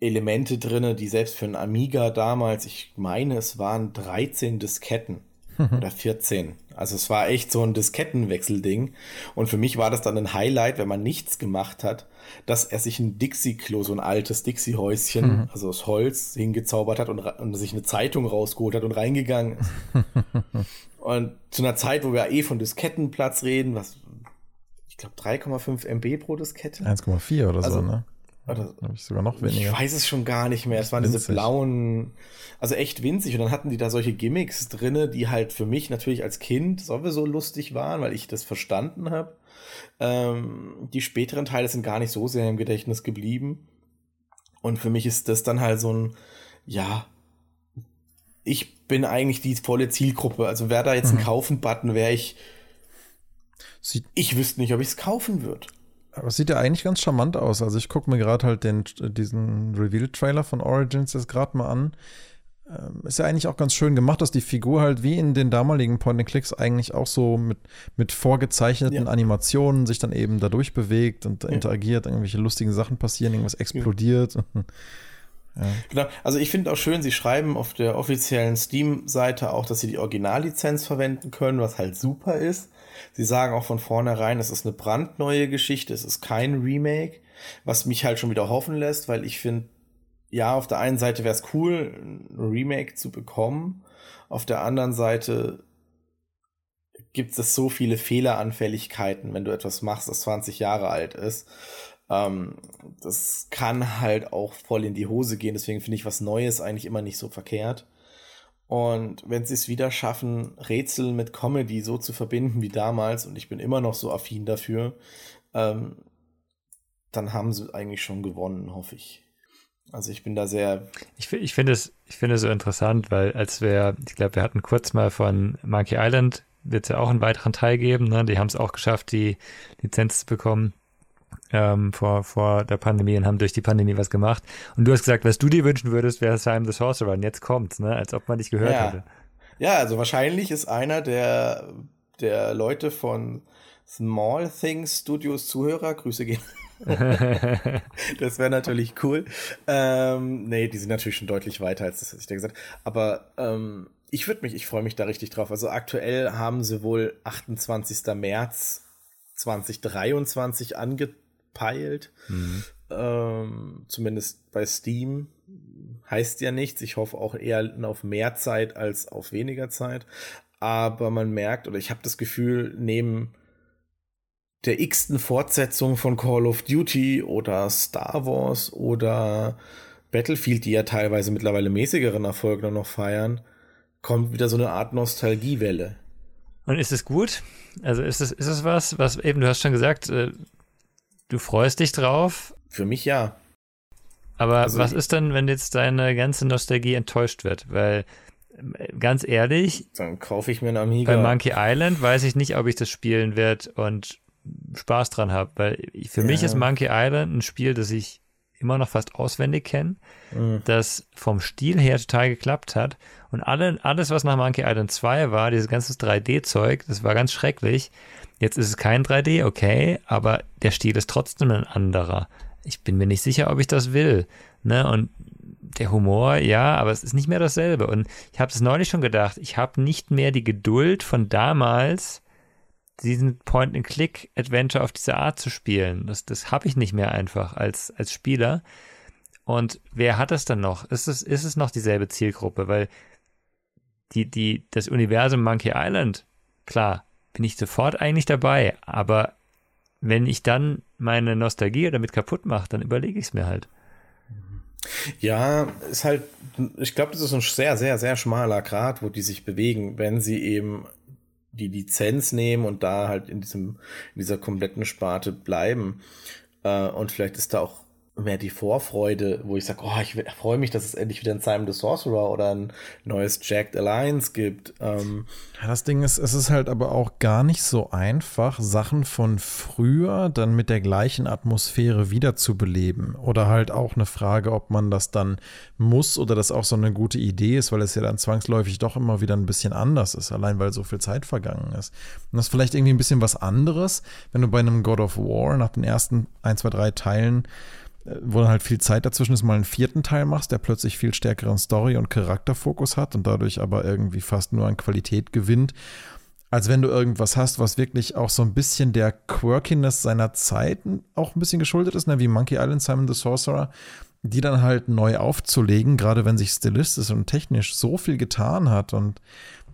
Elemente drinne, die selbst für einen Amiga damals, ich meine, es waren 13 Disketten oder 14. Also es war echt so ein Diskettenwechselding. Und für mich war das dann ein Highlight, wenn man nichts gemacht hat, dass er sich ein Dixie-Klo, so ein altes Dixie-Häuschen, mhm. also aus Holz, hingezaubert hat und, und, sich eine Zeitung rausgeholt hat und reingegangen ist. Und zu einer Zeit, wo wir eh von Diskettenplatz reden, was, ich glaube 3,5 MB pro Diskette. 1,4 oder Also, so, ne? Oder, Habe ich sogar noch weniger. ich weiß es schon gar nicht mehr. Es waren diese Winzig. blauen, also echt winzig. Und dann hatten die da solche Gimmicks drinne, die halt für mich natürlich als Kind sowieso lustig waren, weil ich das verstanden habe. Ähm, die späteren Teile sind gar nicht so sehr im Gedächtnis geblieben. Und für mich ist das dann halt so ein, ja, ich bin eigentlich die volle Zielgruppe. Also wäre da jetzt ein Mhm. Kaufen-Button, wäre ich, Sieht, ich wüsste nicht, ob ich es kaufen würde. aber es sieht ja eigentlich ganz charmant aus. Also ich gucke mir gerade halt den, diesen Reveal-Trailer von Origins jetzt gerade mal an. Ähm, Ist ja eigentlich auch ganz schön gemacht, dass die Figur halt wie in den damaligen Point-and-Clicks eigentlich auch so mit, mit vorgezeichneten Ja. Animationen sich dann eben dadurch bewegt und interagiert, irgendwelche lustigen Sachen passieren, irgendwas explodiert. Genau. Also ich finde auch schön, sie schreiben auf der offiziellen Steam-Seite auch, dass sie die Originallizenz verwenden können, was halt super ist. Sie sagen auch von vornherein, es ist eine brandneue Geschichte, es ist kein Remake, was mich halt schon wieder hoffen lässt, weil ich finde, ja, auf der einen Seite wäre es cool, ein Remake zu bekommen, auf der anderen Seite gibt es so viele Fehleranfälligkeiten, wenn du etwas machst, das 20 Jahre alt ist. Ähm, das kann halt auch voll in die Hose gehen, deswegen finde ich was Neues eigentlich immer nicht so verkehrt. Und wenn sie es wieder schaffen, Rätsel mit Comedy so zu verbinden wie damals, und ich bin immer noch so affin dafür, ähm, dann haben sie eigentlich schon gewonnen, hoffe ich. Also ich bin da sehr, Ich, ich finde es, ich finde es so interessant, weil als wir, ich glaube, wir hatten kurz mal von Monkey Island, wird es ja auch einen weiteren Teil geben, ne? Die haben es auch geschafft, die Lizenz zu bekommen ähm, vor, vor der Pandemie und haben durch die Pandemie was gemacht. Und du hast gesagt, was du dir wünschen würdest, wäre Simon the Sorcerer. Und jetzt kommt's, ne? Als ob man dich gehört Ja. hätte. ja, also wahrscheinlich ist einer der, der Leute von Small Things Studios Zuhörer, Grüße gehen. Das wäre natürlich cool. Ähm, nee, die sind natürlich schon deutlich weiter als das, was ich dir gesagt habe. Aber ähm, ich würde mich, ich freue mich da richtig drauf. Also aktuell haben sie wohl 28. März 2023 angepeilt. Ähm, zumindest bei Steam. Heißt ja nichts. Ich hoffe auch eher auf mehr Zeit als auf weniger Zeit. Aber man merkt, oder ich habe das Gefühl, neben der x-ten Fortsetzung von Call of Duty oder Star Wars oder Battlefield, die ja teilweise mittlerweile mäßigeren Erfolg nur noch feiern, kommt wieder so eine Art Nostalgiewelle. Und ist es gut? Also ist es, ist es was, was eben, du hast schon gesagt, äh, du freust dich drauf, Für mich ja. aber Also was ist denn, wenn jetzt deine ganze Nostalgie enttäuscht wird? Weil, äh, ganz ehrlich, Dann kaufe ich mir einen Amiga. bei Monkey Island weiß ich nicht, ob ich das spielen werde und Spaß dran habe, weil ich- für mich Ja. ist Monkey Island ein Spiel, das ich immer noch fast auswendig kenne, Mhm. das vom Stil her total geklappt hat und alle, alles, was nach Monkey Island 2 war, dieses ganze 3D-Zeug, das war ganz schrecklich. Jetzt ist es kein 3D, okay, aber der Stil ist trotzdem ein anderer. Ich bin mir nicht sicher, ob ich das will. Ne? Und der Humor, ja, aber es ist nicht mehr dasselbe. Und ich habe es neulich schon gedacht, ich habe nicht mehr die Geduld von damals, diesen Point-and-Click-Adventure auf diese Art zu spielen. Das, das habe ich nicht mehr einfach als, als Spieler. Und wer hat das dann noch? Ist es, ist es noch dieselbe Zielgruppe? Weil die, die, das Universum Monkey Island, klar, bin ich sofort eigentlich dabei, aber wenn ich dann meine Nostalgie damit kaputt mache, dann überlege ich es mir halt. Ja, ist halt, ich glaube, das ist ein sehr, sehr, sehr schmaler Grad, wo die sich bewegen, wenn sie eben die Lizenz nehmen und da halt in diesem, in dieser kompletten Sparte bleiben. Äh, und vielleicht ist da auch mehr die Vorfreude, wo ich sage, oh, ich freue mich, dass es endlich wieder ein Simon the Sorcerer oder ein neues Jacked Alliance gibt. Ähm, Ja, das Ding ist, es ist halt aber auch gar nicht so einfach, Sachen von früher dann mit der gleichen Atmosphäre wiederzubeleben. Oder halt auch eine Frage, ob man das dann muss oder das auch so eine gute Idee ist, weil es ja dann zwangsläufig doch immer wieder ein bisschen anders ist, allein weil so viel Zeit vergangen ist. Und das ist vielleicht irgendwie ein bisschen was anderes, wenn du bei einem God of War nach den ersten 1, 2, 3 Teilen wo dann halt viel Zeit dazwischen ist, mal einen vierten Teil machst, der plötzlich viel stärkeren Story- und Charakterfokus hat und dadurch aber irgendwie fast nur an Qualität gewinnt, als wenn du irgendwas hast, was wirklich auch so ein bisschen der Quirkiness seiner Zeit auch ein bisschen geschuldet ist, ne? wie Monkey Island, Simon the Sorcerer, die dann halt neu aufzulegen, gerade wenn sich stilistisch und technisch so viel getan hat und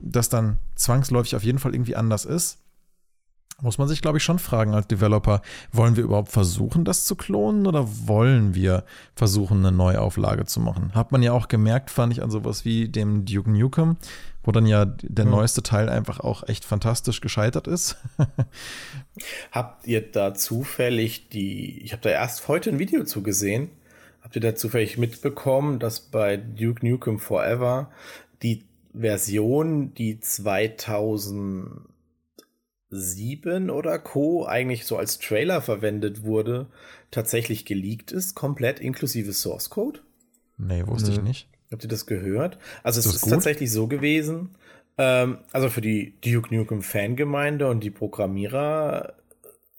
das dann zwangsläufig auf jeden Fall irgendwie anders ist, muss man sich, glaube ich, schon fragen als Developer, wollen wir überhaupt versuchen, das zu klonen oder wollen wir versuchen, eine Neuauflage zu machen? Hat man ja auch gemerkt, fand ich an sowas wie dem Duke Nukem, wo dann ja der mhm. neueste Teil einfach auch echt fantastisch gescheitert ist. Habt ihr da zufällig die, ich habe da erst heute ein Video zu gesehen, habt ihr da zufällig mitbekommen, dass bei Duke Nukem Forever die Version, die 2000 7 oder Co. eigentlich so als Trailer verwendet wurde, tatsächlich geleakt ist, komplett inklusive Source Code? Nee, wusste nee. ich nicht. Habt ihr das gehört? Also ist es ist gut? tatsächlich so gewesen, ähm, also für die Duke Nukem Fangemeinde und die Programmierer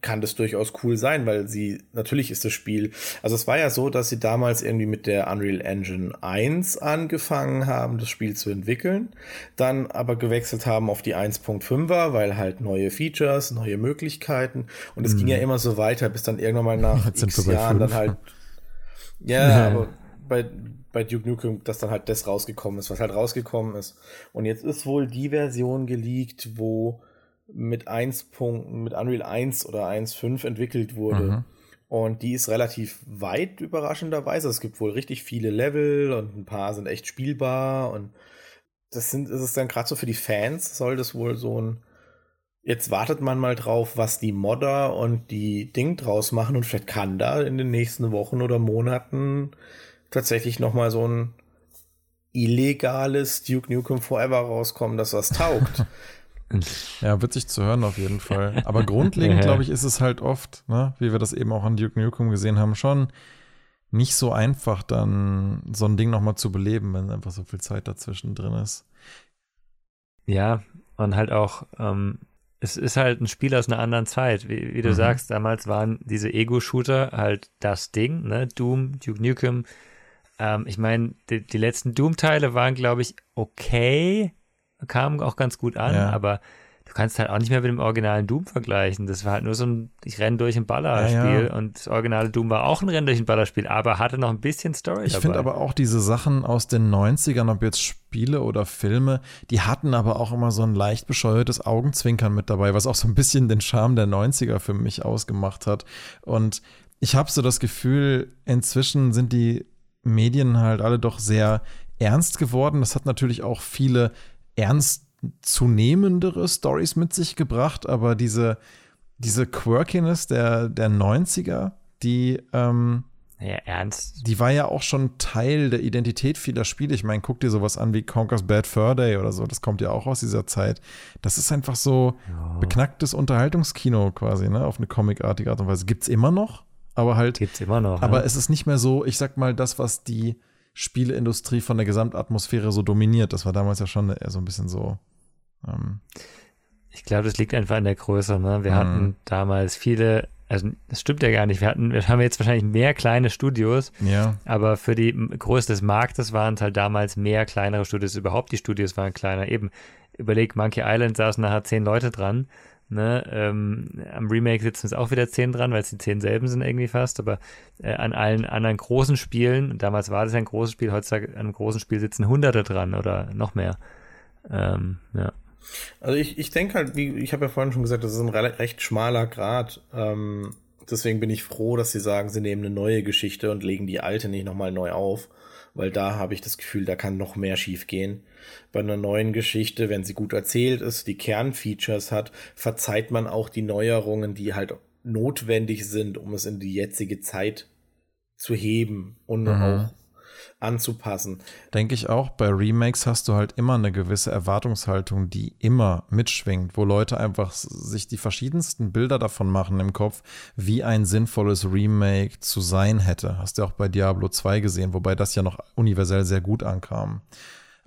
kann das durchaus cool sein, weil sie, natürlich ist das Spiel, also es war ja so, dass sie damals irgendwie mit der Unreal Engine 1 angefangen haben, das Spiel zu entwickeln, dann aber gewechselt haben auf die 1.5er, weil halt neue Features, neue Möglichkeiten und es hm. ging ja mhm. immer so weiter, bis dann irgendwann mal nach x Jahren dann halt, ja, ja, aber bei, bei Duke Nukem, dass dann halt das rausgekommen ist, was halt rausgekommen ist. Und jetzt ist wohl die Version geleakt, wo mit 1. mit Unreal 1 oder 1.5 entwickelt wurde. Mhm. Und die ist relativ weit überraschenderweise. Es gibt wohl richtig viele Level und ein paar sind echt spielbar und das sind, ist es dann gerade so für die Fans, soll das wohl so ein, jetzt wartet man mal drauf, was die Modder und die Ding draus machen und vielleicht kann da in den nächsten Wochen oder Monaten tatsächlich nochmal so ein illegales Duke Nukem Forever rauskommen, das was taugt. Ja, witzig zu hören auf jeden Fall. Aber grundlegend, glaube ich, ist es halt oft, ne, wie wir das eben auch an Duke Nukem gesehen haben, schon nicht so einfach, dann so ein Ding nochmal zu beleben, wenn einfach so viel Zeit dazwischen drin ist. Ja, und halt auch, ähm, es ist halt ein Spiel aus einer anderen Zeit. Wie, wie du mhm. sagst, damals waren diese Ego-Shooter halt das Ding, ne? Doom, Duke Nukem. Ähm, ich meine, die, die letzten Doom-Teile waren, glaube ich, okay kam auch ganz gut an, ja. aber du kannst halt auch nicht mehr mit dem originalen Doom vergleichen. Das war halt nur so ein, ich renne durch ein Ballerspiel ja, ja. und das originale Doom war auch ein Rennen durch ein Ballerspiel, aber hatte noch ein bisschen Story Ich finde aber auch diese Sachen aus den 90ern, ob jetzt Spiele oder Filme, die hatten aber auch immer so ein leicht bescheuertes Augenzwinkern mit dabei, was auch so ein bisschen den Charme der 90er für mich ausgemacht hat. Und ich habe so das Gefühl, inzwischen sind die Medien halt alle doch sehr ernst geworden. Das hat natürlich auch viele ernstzunehmendere Stories mit sich gebracht, aber diese, diese Quirkiness der, der 90er, die, ähm, ja, ernst. Die war ja auch schon Teil der Identität vieler Spiele. Ich meine, guck dir sowas an wie Conker's Bad Fur Day oder so. Das kommt ja auch aus dieser Zeit. Das ist einfach so ja. beknacktes Unterhaltungskino quasi, ne? Auf eine comicartige Art und Weise. Gibt's immer noch, aber halt. Gibt's immer noch. Aber ne? es ist nicht mehr so, ich sag mal, das, was die Spieleindustrie von der Gesamtatmosphäre so dominiert. Das war damals ja schon eher so ein bisschen so. Ähm ich glaube, das liegt einfach an der Größe. Ne? Wir mhm. hatten damals viele, also das stimmt ja gar nicht. Wir hatten, wir haben jetzt wahrscheinlich mehr kleine Studios, ja. aber für die Größe des Marktes waren es halt damals mehr kleinere Studios. Überhaupt die Studios waren kleiner. Eben, überleg, Monkey Island saßen nachher zehn Leute dran. Ne, ähm, am Remake sitzen es auch wieder zehn dran, weil es die zehn selben sind irgendwie fast, aber äh, an allen anderen großen Spielen, damals war das ja ein großes Spiel, heutzutage an einem großen Spiel sitzen Hunderte dran oder noch mehr. Ähm, ja. Also ich, ich denke halt, wie ich habe ja vorhin schon gesagt, das ist ein recht schmaler Grad. Ähm, deswegen bin ich froh, dass sie sagen, sie nehmen eine neue Geschichte und legen die alte nicht nochmal neu auf, weil da habe ich das Gefühl, da kann noch mehr schief gehen bei einer neuen Geschichte, wenn sie gut erzählt ist, die Kernfeatures hat, verzeiht man auch die Neuerungen, die halt notwendig sind, um es in die jetzige Zeit zu heben und mhm. auch anzupassen. Denke ich auch, bei Remakes hast du halt immer eine gewisse Erwartungshaltung, die immer mitschwingt, wo Leute einfach sich die verschiedensten Bilder davon machen im Kopf, wie ein sinnvolles Remake zu sein hätte. Hast du auch bei Diablo 2 gesehen, wobei das ja noch universell sehr gut ankam.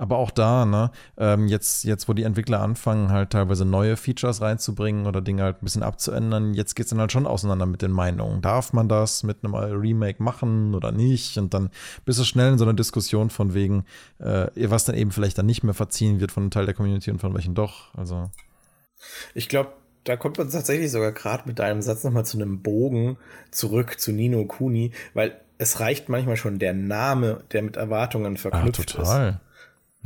Aber auch da, ne, ähm, jetzt, jetzt, wo die Entwickler anfangen, halt teilweise neue Features reinzubringen oder Dinge halt ein bisschen abzuändern, jetzt geht es dann halt schon auseinander mit den Meinungen. Darf man das mit einem Remake machen oder nicht? Und dann bist du schnell in so einer Diskussion von wegen, äh, was dann eben vielleicht dann nicht mehr verziehen wird von einem Teil der Community und von welchen doch. Also. Ich glaube, da kommt man tatsächlich sogar gerade mit deinem Satz nochmal zu einem Bogen zurück zu Nino Kuni, weil es reicht manchmal schon der Name, der mit Erwartungen verknüpft ah, total. ist.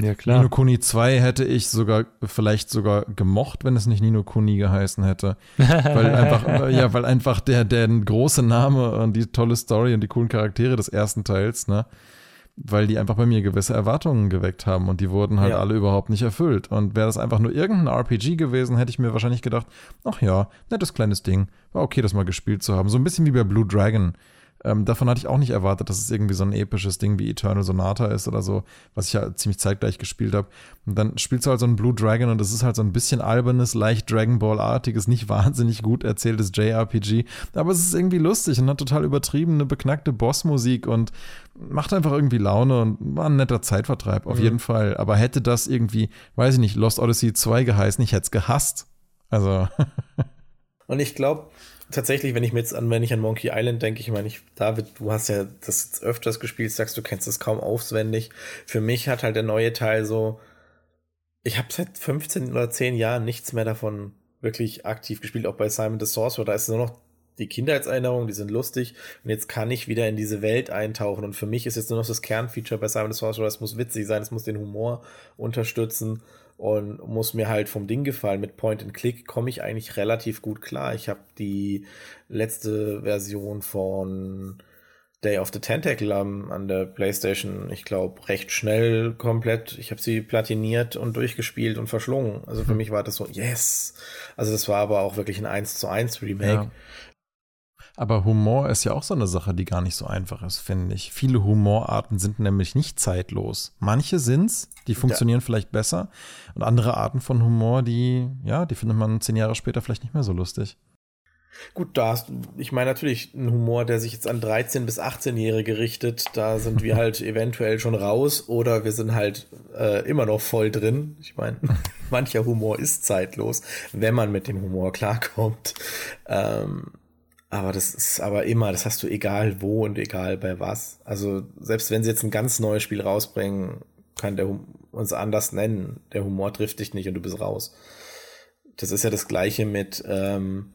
Ja, klar. Nino Kuni 2 hätte ich sogar vielleicht sogar gemocht, wenn es nicht Nino Kuni geheißen hätte. weil einfach, ja, weil einfach der, der große Name und die tolle Story und die coolen Charaktere des ersten Teils, ne? Weil die einfach bei mir gewisse Erwartungen geweckt haben und die wurden halt ja. alle überhaupt nicht erfüllt. Und wäre das einfach nur irgendein RPG gewesen, hätte ich mir wahrscheinlich gedacht, ach ja, nettes kleines Ding. War okay, das mal gespielt zu haben. So ein bisschen wie bei Blue Dragon ähm, davon hatte ich auch nicht erwartet, dass es irgendwie so ein episches Ding wie Eternal Sonata ist oder so, was ich ja ziemlich zeitgleich gespielt habe. Und dann spielst du halt so ein Blue Dragon und das ist halt so ein bisschen albernes, leicht Dragon Ball-artiges, nicht wahnsinnig gut erzähltes JRPG. Aber es ist irgendwie lustig und hat total übertriebene, beknackte Bossmusik und macht einfach irgendwie Laune und war ein netter Zeitvertreib, auf mhm. jeden Fall. Aber hätte das irgendwie, weiß ich nicht, Lost Odyssey 2 geheißen, ich hätte es gehasst. Also. und ich glaube, tatsächlich, wenn ich mir jetzt an, wenn ich an Monkey Island denke, ich meine, ich, David, du hast ja das jetzt öfters gespielt, sagst, du kennst es kaum auswendig. Für mich hat halt der neue Teil so, ich habe seit 15 oder 10 Jahren nichts mehr davon wirklich aktiv gespielt, auch bei Simon the Sorcerer, da ist nur noch die Kindheitserinnerungen, die sind lustig und jetzt kann ich wieder in diese Welt eintauchen und für mich ist jetzt nur noch das Kernfeature bei Simon the Sorcerer, es muss witzig sein, es muss den Humor unterstützen und muss mir halt vom Ding gefallen. Mit Point and Click komme ich eigentlich relativ gut klar. Ich habe die letzte Version von Day of the Tentacle an der PlayStation, ich glaube, recht schnell komplett. Ich habe sie platiniert und durchgespielt und verschlungen. Also für hm. mich war das so, yes. Also das war aber auch wirklich ein 1 zu 1 Remake. Ja. Aber Humor ist ja auch so eine Sache, die gar nicht so einfach ist, finde ich. Viele Humorarten sind nämlich nicht zeitlos. Manche sind's, die funktionieren ja. vielleicht besser. Und andere Arten von Humor, die, ja, die findet man zehn Jahre später vielleicht nicht mehr so lustig. Gut, da hast ich meine natürlich ein Humor, der sich jetzt an 13- bis 18-Jährige richtet, da sind wir halt eventuell schon raus oder wir sind halt äh, immer noch voll drin. Ich meine, mancher Humor ist zeitlos, wenn man mit dem Humor klarkommt. Ähm, aber das ist aber immer, das hast du egal wo und egal bei was. Also selbst wenn sie jetzt ein ganz neues Spiel rausbringen, kann der hum uns anders nennen. Der Humor trifft dich nicht und du bist raus. Das ist ja das gleiche mit ähm,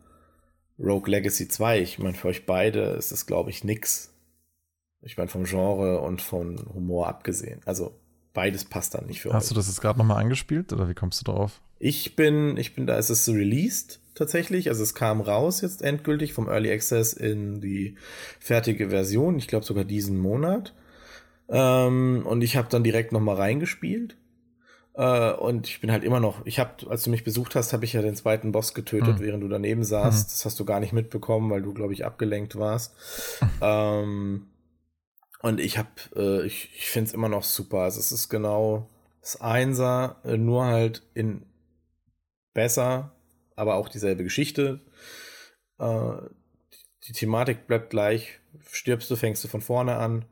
Rogue Legacy 2. Ich meine, für euch beide ist es, glaube ich, nix. Ich meine, vom Genre und von Humor abgesehen. Also beides passt dann nicht für Hast euch. Hast du das jetzt gerade nochmal angespielt oder wie kommst du drauf? Ich bin, ich bin da, ist es released tatsächlich. Also es kam raus jetzt endgültig vom Early Access in die fertige Version. Ich glaube sogar diesen Monat. Ähm, und ich habe dann direkt noch mal reingespielt. Äh, und ich bin halt immer noch, ich habe, als du mich besucht hast, habe ich ja den zweiten Boss getötet, mhm. während du daneben saßt. Mhm. Das hast du gar nicht mitbekommen, weil du, glaube ich, abgelenkt warst. ähm, und ich habe, äh, ich, ich finde es immer noch super. Also es ist genau das Einser, äh, nur halt in besser, aber auch dieselbe Geschichte. Äh, die Thematik bleibt gleich. Stirbst du, fängst du von vorne an.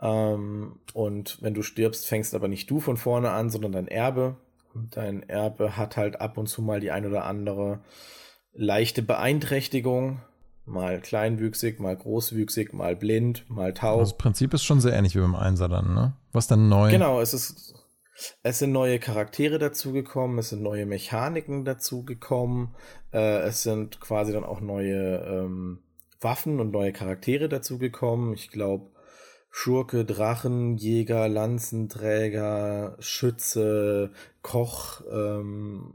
Ähm, und wenn du stirbst, fängst aber nicht du von vorne an, sondern dein Erbe. Und dein Erbe hat halt ab und zu mal die ein oder andere leichte Beeinträchtigung. Mal kleinwüchsig, mal großwüchsig, mal blind, mal taub. Also das Prinzip ist schon sehr ähnlich wie beim Einser dann, ne? Was dann neu? Genau, es ist es sind neue Charaktere dazugekommen, es sind neue Mechaniken dazugekommen, äh, es sind quasi dann auch neue ähm, Waffen und neue Charaktere dazugekommen. Ich glaube, Schurke, Drachen, Jäger, Lanzenträger, Schütze, Koch. Ähm,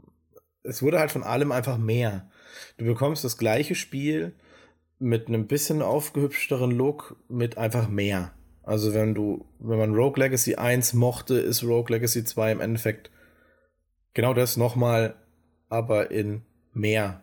es wurde halt von allem einfach mehr. Du bekommst das gleiche Spiel mit einem bisschen aufgehübschteren Look, mit einfach mehr. Also wenn du, wenn man Rogue Legacy 1 mochte, ist Rogue Legacy 2 im Endeffekt genau das nochmal, aber in mehr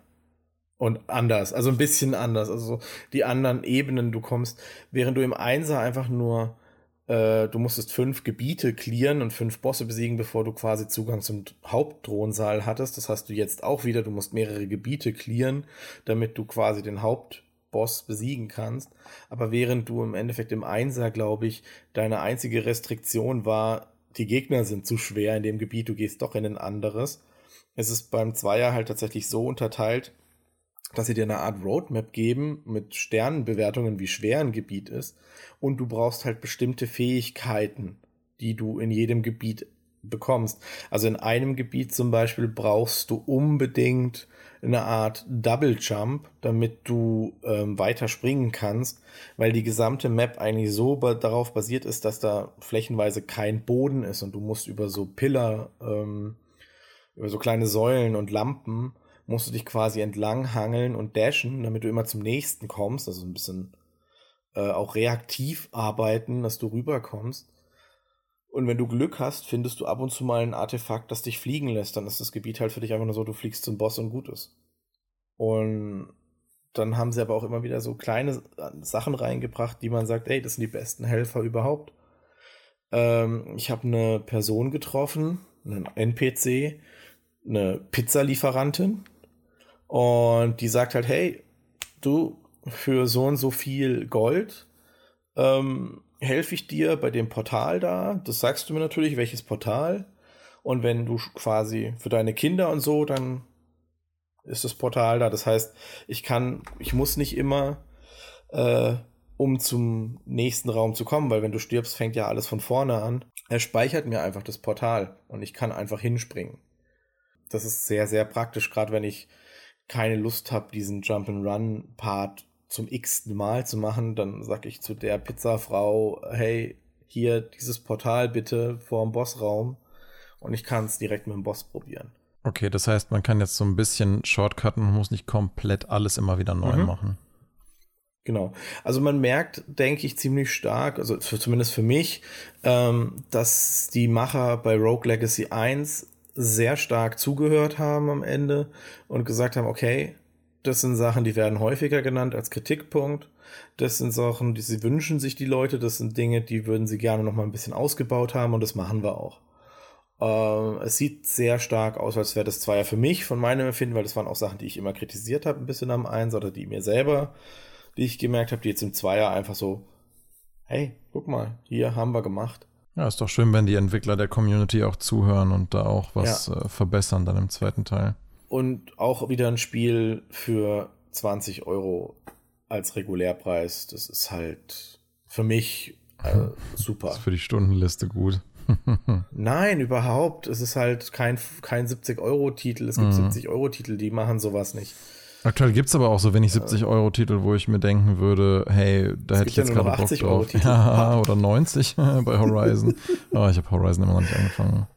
und anders. Also ein bisschen anders. Also die anderen Ebenen, du kommst, während du im Einser einfach nur, äh, du musstest fünf Gebiete clearen und fünf Bosse besiegen, bevor du quasi Zugang zum Hauptthronsaal hattest. Das hast du jetzt auch wieder. Du musst mehrere Gebiete clearen, damit du quasi den Haupt Boss besiegen kannst. Aber während du im Endeffekt im Einser, glaube ich, deine einzige Restriktion war, die Gegner sind zu schwer in dem Gebiet, du gehst doch in ein anderes. Es ist beim Zweier halt tatsächlich so unterteilt, dass sie dir eine Art Roadmap geben mit Sternenbewertungen, wie schwer ein Gebiet ist. Und du brauchst halt bestimmte Fähigkeiten, die du in jedem Gebiet bekommst. Also in einem Gebiet zum Beispiel brauchst du unbedingt eine Art Double Jump, damit du ähm, weiter springen kannst, weil die gesamte Map eigentlich so ba darauf basiert ist, dass da flächenweise kein Boden ist und du musst über so Pillar, ähm, über so kleine Säulen und Lampen, musst du dich quasi entlang hangeln und dashen, damit du immer zum nächsten kommst, also ein bisschen äh, auch reaktiv arbeiten, dass du rüberkommst. Und wenn du Glück hast, findest du ab und zu mal ein Artefakt, das dich fliegen lässt. Dann ist das Gebiet halt für dich einfach nur so, du fliegst zum Boss und gut ist. Und dann haben sie aber auch immer wieder so kleine Sachen reingebracht, die man sagt, ey, das sind die besten Helfer überhaupt. Ähm, ich habe eine Person getroffen, einen NPC, eine Pizzalieferantin. Und die sagt halt, hey, du, für so und so viel Gold ähm, helfe ich dir bei dem Portal da. Das sagst du mir natürlich, welches Portal. Und wenn du quasi für deine Kinder und so, dann ist das Portal da. Das heißt, ich kann, ich muss nicht immer, äh, um zum nächsten Raum zu kommen, weil wenn du stirbst, fängt ja alles von vorne an. Er speichert mir einfach das Portal und ich kann einfach hinspringen. Das ist sehr, sehr praktisch, gerade wenn ich keine Lust habe, diesen Jump-and-Run-Part zum x Mal zu machen, dann sag ich zu der Pizzafrau, hey, hier dieses Portal bitte vor dem Bossraum und ich kann es direkt mit dem Boss probieren. Okay, das heißt, man kann jetzt so ein bisschen shortcutten und muss nicht komplett alles immer wieder neu mhm. machen. Genau. Also man merkt, denke ich, ziemlich stark, also für, zumindest für mich, ähm, dass die Macher bei Rogue Legacy 1 sehr stark zugehört haben am Ende und gesagt haben, okay, das sind Sachen, die werden häufiger genannt als Kritikpunkt. Das sind Sachen, die sie wünschen sich die Leute. Das sind Dinge, die würden sie gerne noch mal ein bisschen ausgebaut haben und das machen wir auch. Äh, es sieht sehr stark aus, als wäre das ja für mich von meinem Empfinden, weil das waren auch Sachen, die ich immer kritisiert habe, ein bisschen am Eins oder die mir selber, die ich gemerkt habe, die jetzt im Zweier einfach so, hey, guck mal, hier haben wir gemacht. Ja, ist doch schön, wenn die Entwickler der Community auch zuhören und da auch was ja. äh, verbessern dann im zweiten Teil und auch wieder ein Spiel für 20 Euro als Regulärpreis. Das ist halt für mich äh, super. Das ist für die Stundenliste gut. Nein, überhaupt. Es ist halt kein, kein 70-Euro-Titel. Es gibt mhm. 70-Euro-Titel, die machen sowas nicht. Aktuell gibt es aber auch so wenig 70-Euro-Titel, wo ich mir denken würde, hey, da hätte ich jetzt gerade Bock drauf. Ja, oder 90 bei Horizon. oh, ich habe Horizon immer noch nicht angefangen.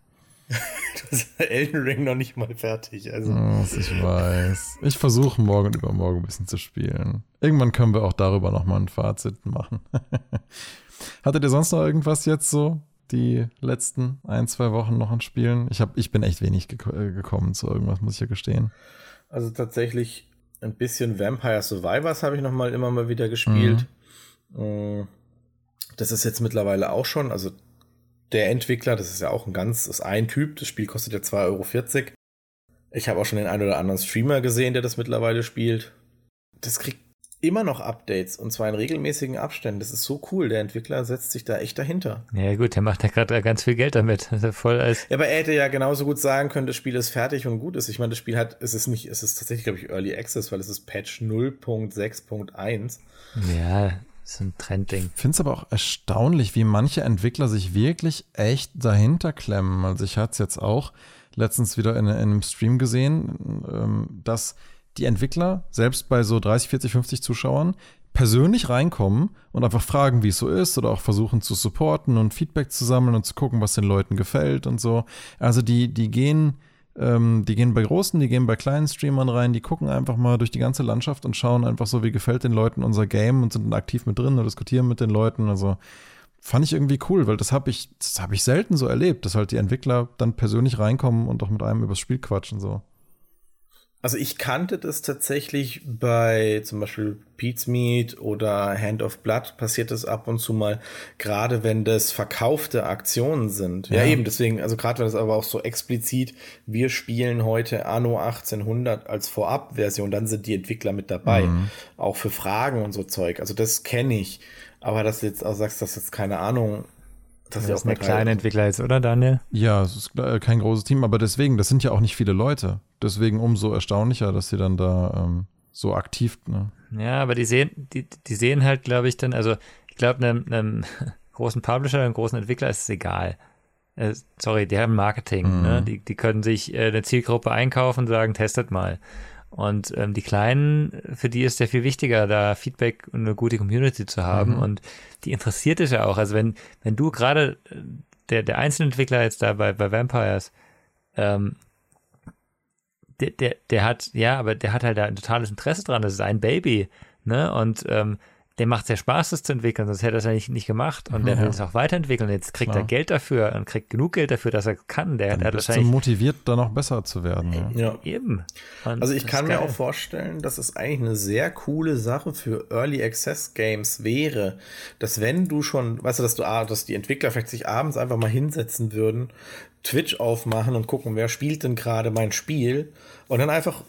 Elden Ring noch nicht mal fertig. Also. Was ich weiß. Ich versuche morgen und übermorgen ein bisschen zu spielen. Irgendwann können wir auch darüber nochmal ein Fazit machen. Hattet ihr sonst noch irgendwas jetzt so? Die letzten ein, zwei Wochen noch an Spielen? Ich, hab, ich bin echt wenig gek äh, gekommen zu irgendwas, muss ich ja gestehen. Also tatsächlich ein bisschen Vampire Survivors habe ich noch mal immer mal wieder gespielt. Mhm. Mm, das ist jetzt mittlerweile auch schon, also der Entwickler, das ist ja auch ein ganz, ist ein Typ, das Spiel kostet ja 2,40 Euro. Ich habe auch schon den einen oder anderen Streamer gesehen, der das mittlerweile spielt. Das kriegt immer noch Updates und zwar in regelmäßigen Abständen. Das ist so cool. Der Entwickler setzt sich da echt dahinter. Ja, gut, der macht ja gerade ganz viel Geld damit. Voll als ja, aber er hätte ja genauso gut sagen können, das Spiel ist fertig und gut ist. Ich meine, das Spiel hat, es ist nicht, es ist tatsächlich, glaube ich, Early Access, weil es ist Patch 0.6.1. Ja, ist ein Trendding. Ich finde es aber auch erstaunlich, wie manche Entwickler sich wirklich echt dahinter klemmen. Also ich hatte es jetzt auch letztens wieder in, in einem Stream gesehen, ähm, dass die Entwickler, selbst bei so 30, 40, 50 Zuschauern, persönlich reinkommen und einfach fragen, wie es so ist oder auch versuchen zu supporten und Feedback zu sammeln und zu gucken, was den Leuten gefällt und so. Also die, die gehen ähm, die gehen bei großen, die gehen bei kleinen Streamern rein, die gucken einfach mal durch die ganze Landschaft und schauen einfach so, wie gefällt den Leuten unser Game und sind dann aktiv mit drin und diskutieren mit den Leuten. Also fand ich irgendwie cool, weil das habe ich, das habe ich selten so erlebt, dass halt die Entwickler dann persönlich reinkommen und auch mit einem übers Spiel quatschen so. Also ich kannte das tatsächlich bei zum Beispiel Pete's Meat oder Hand of Blood passiert das ab und zu mal, gerade wenn das verkaufte Aktionen sind. Ja, ja eben, deswegen, also gerade wenn das aber auch so explizit, wir spielen heute Anno 1800 als Vorabversion, dann sind die Entwickler mit dabei. Mhm. Auch für Fragen und so Zeug. Also das kenne ich. Aber dass du jetzt auch sagst, dass jetzt keine Ahnung, das ist ja auch ein kleiner Entwickler jetzt, oder Daniel? Ja, es ist kein großes Team, aber deswegen, das sind ja auch nicht viele Leute. Deswegen umso erstaunlicher, dass sie dann da ähm, so aktiv. Ne? Ja, aber die sehen, die, die sehen halt, glaube ich, dann, also ich glaube, einem, einem großen Publisher, einem großen Entwickler ist es egal. äh, sorry, die haben Marketing, Mhm. ne? die, die können sich äh, eine Zielgruppe einkaufen und sagen, testet mal. Und ähm, die Kleinen, für die ist ja viel wichtiger, da Feedback und eine gute Community zu haben. Mhm. Und die interessiert es ja auch. Also wenn, wenn du gerade äh, der, der Einzelentwickler jetzt da bei, bei Vampires, ähm, der, der, der hat, ja, aber der hat halt da ein totales Interesse dran. Das ist ein Baby, ne? Und ähm, dem macht es ja Spaß, das zu entwickeln, sonst hätte er es ja nicht, nicht gemacht. Und der Ja. will es auch weiterentwickeln. Jetzt kriegt Klar. er Geld dafür und kriegt genug Geld dafür, dass er kann. Der, Dann der hat bist du motiviert, da noch besser zu werden. Ja. Ja. eben. Und Also ich kann mir auch vorstellen, dass es eigentlich eine sehr coole Sache für Early Access Games wäre, dass wenn du schon, weißt du, dass du, ah, dass die Entwickler vielleicht sich abends einfach mal hinsetzen würden, Twitch aufmachen und gucken, wer spielt denn gerade mein Spiel und dann einfach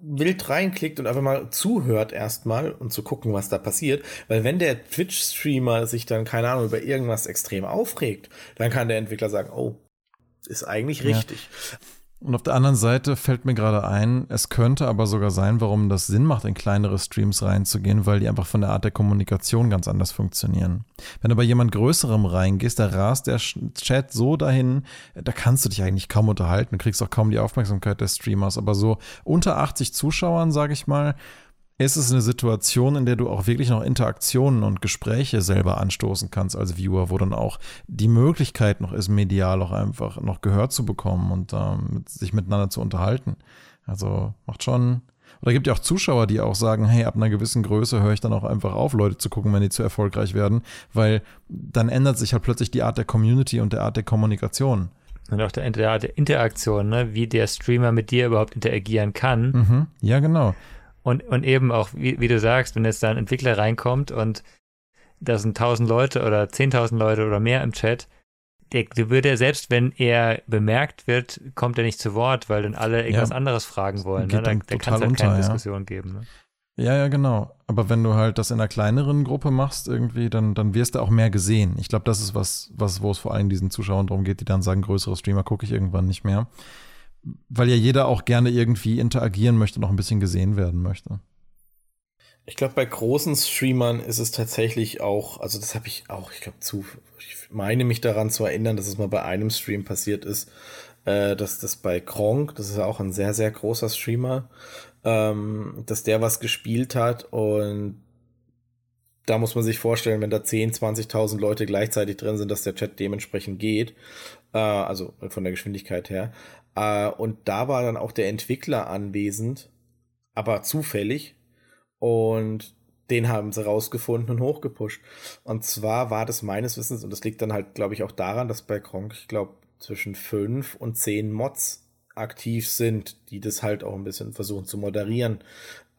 wild reinklickt und einfach mal zuhört erstmal und zu gucken, was da passiert. Weil wenn der Twitch-Streamer sich dann, keine Ahnung, über irgendwas extrem aufregt, dann kann der Entwickler sagen, oh, ist eigentlich Ja. Und auf der anderen Seite fällt mir gerade ein, es könnte aber sogar sein, warum das Sinn macht, in kleinere Streams reinzugehen, weil die einfach von der Art der Kommunikation ganz anders funktionieren. Wenn du bei jemand Größerem reingehst, da rast der Chat so dahin, da kannst du dich eigentlich kaum unterhalten, kriegst auch kaum die Aufmerksamkeit des Streamers. Aber so unter 80 Zuschauern, sage ich mal, ist es eine Situation, in der du auch wirklich noch Interaktionen und Gespräche selber anstoßen kannst als Viewer, wo dann auch die Möglichkeit noch ist, medial auch einfach noch Gehör zu bekommen und ähm, sich miteinander zu unterhalten. Also macht schon. Oder gibt ja auch Zuschauer, die auch sagen, hey, ab einer gewissen Größe höre ich dann auch einfach auf, Leute zu gucken, wenn die zu erfolgreich werden, weil dann ändert sich halt plötzlich die Art der Community und der Art der Kommunikation. Und auch der, der, der Interaktion, ne? wie der Streamer mit dir überhaupt interagieren kann. Mhm. Ja, genau. Und, und eben auch, wie, wie du sagst, wenn jetzt da ein Entwickler reinkommt und da sind 1000 Leute oder 10.000 Leute oder mehr im Chat, der, der würde er, selbst wenn er bemerkt wird, kommt er nicht zu Wort, weil dann alle irgendwas Ja. anderes fragen wollen. Ne? Da, dann da kann es halt unter, keine ja. Diskussion geben. Ne? Ja, ja, genau. Aber wenn du halt das in einer kleineren Gruppe machst, irgendwie, dann, dann wirst du auch mehr gesehen. Ich glaube, das ist was, was, wo es vor allem diesen Zuschauern darum geht, die dann sagen, größere Streamer gucke ich irgendwann nicht mehr. Weil ja jeder auch gerne irgendwie interagieren möchte, noch ein bisschen gesehen werden möchte. Ich glaube, bei großen Streamern ist es tatsächlich auch, also das habe ich auch, ich glaube, zu, ich meine mich daran zu erinnern, dass es mal bei einem Stream passiert ist, äh, dass das bei Kronk, das ist ja auch ein sehr, sehr großer Streamer, ähm, dass der was gespielt hat und da muss man sich vorstellen, wenn da 10, 20.000 Leute gleichzeitig drin sind, dass der Chat dementsprechend geht, äh, also von der Geschwindigkeit her. Äh, und da war dann auch der Entwickler anwesend, aber zufällig. Und den haben sie rausgefunden und hochgepusht. Und zwar war das meines Wissens, und das liegt dann halt, glaube ich, auch daran, dass bei Kronk, ich glaube, zwischen fünf und zehn Mods aktiv sind, die das halt auch ein bisschen versuchen zu moderieren.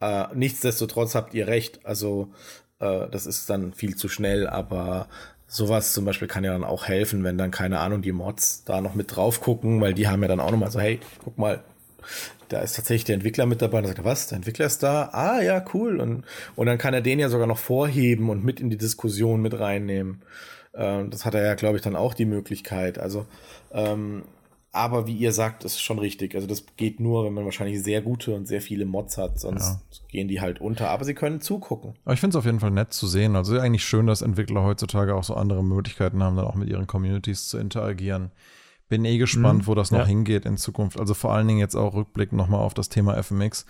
Äh, nichtsdestotrotz habt ihr recht. Also, äh, das ist dann viel zu schnell, aber sowas zum Beispiel kann ja dann auch helfen, wenn dann, keine Ahnung, die Mods da noch mit drauf gucken, weil die haben ja dann auch nochmal so, hey, guck mal, da ist tatsächlich der Entwickler mit dabei und sagt, was, der Entwickler ist da? Ah, ja, cool. Und, und dann kann er den ja sogar noch vorheben und mit in die Diskussion mit reinnehmen. Ähm, das hat er ja, glaube ich, dann auch die Möglichkeit. Also, ähm, aber wie ihr sagt, ist schon richtig. Also das geht nur, wenn man wahrscheinlich sehr gute und sehr viele Mods hat, sonst Ja. gehen die halt unter. Aber sie können zugucken. Aber ich finde es auf jeden Fall nett zu sehen. Also eigentlich schön, dass Entwickler heutzutage auch so andere Möglichkeiten haben, dann auch mit ihren Communities zu interagieren. Bin eh gespannt, Mhm, wo das noch ja. hingeht in Zukunft. Also vor allen Dingen jetzt auch rückblickend nochmal auf das Thema FMX,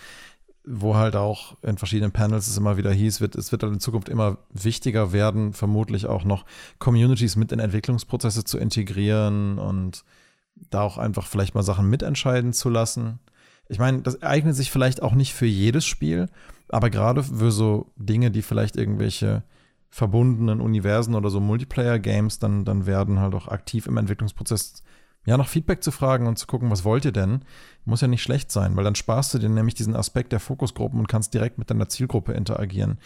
wo halt auch in verschiedenen Panels es immer wieder hieß, wird, es wird halt in Zukunft immer wichtiger werden, vermutlich auch noch Communities mit in Entwicklungsprozesse zu integrieren und da auch einfach vielleicht mal Sachen mitentscheiden zu lassen. Ich meine, das eignet sich vielleicht auch nicht für jedes Spiel, aber gerade für so Dinge, die vielleicht irgendwelche verbundenen Universen oder so Multiplayer-Games dann, dann werden halt auch aktiv im Entwicklungsprozess ja nach Feedback zu fragen und zu gucken, was wollt ihr denn? Muss ja nicht schlecht sein, weil dann sparst du dir nämlich diesen Aspekt der Fokusgruppen und kannst direkt mit deiner Zielgruppe interagieren.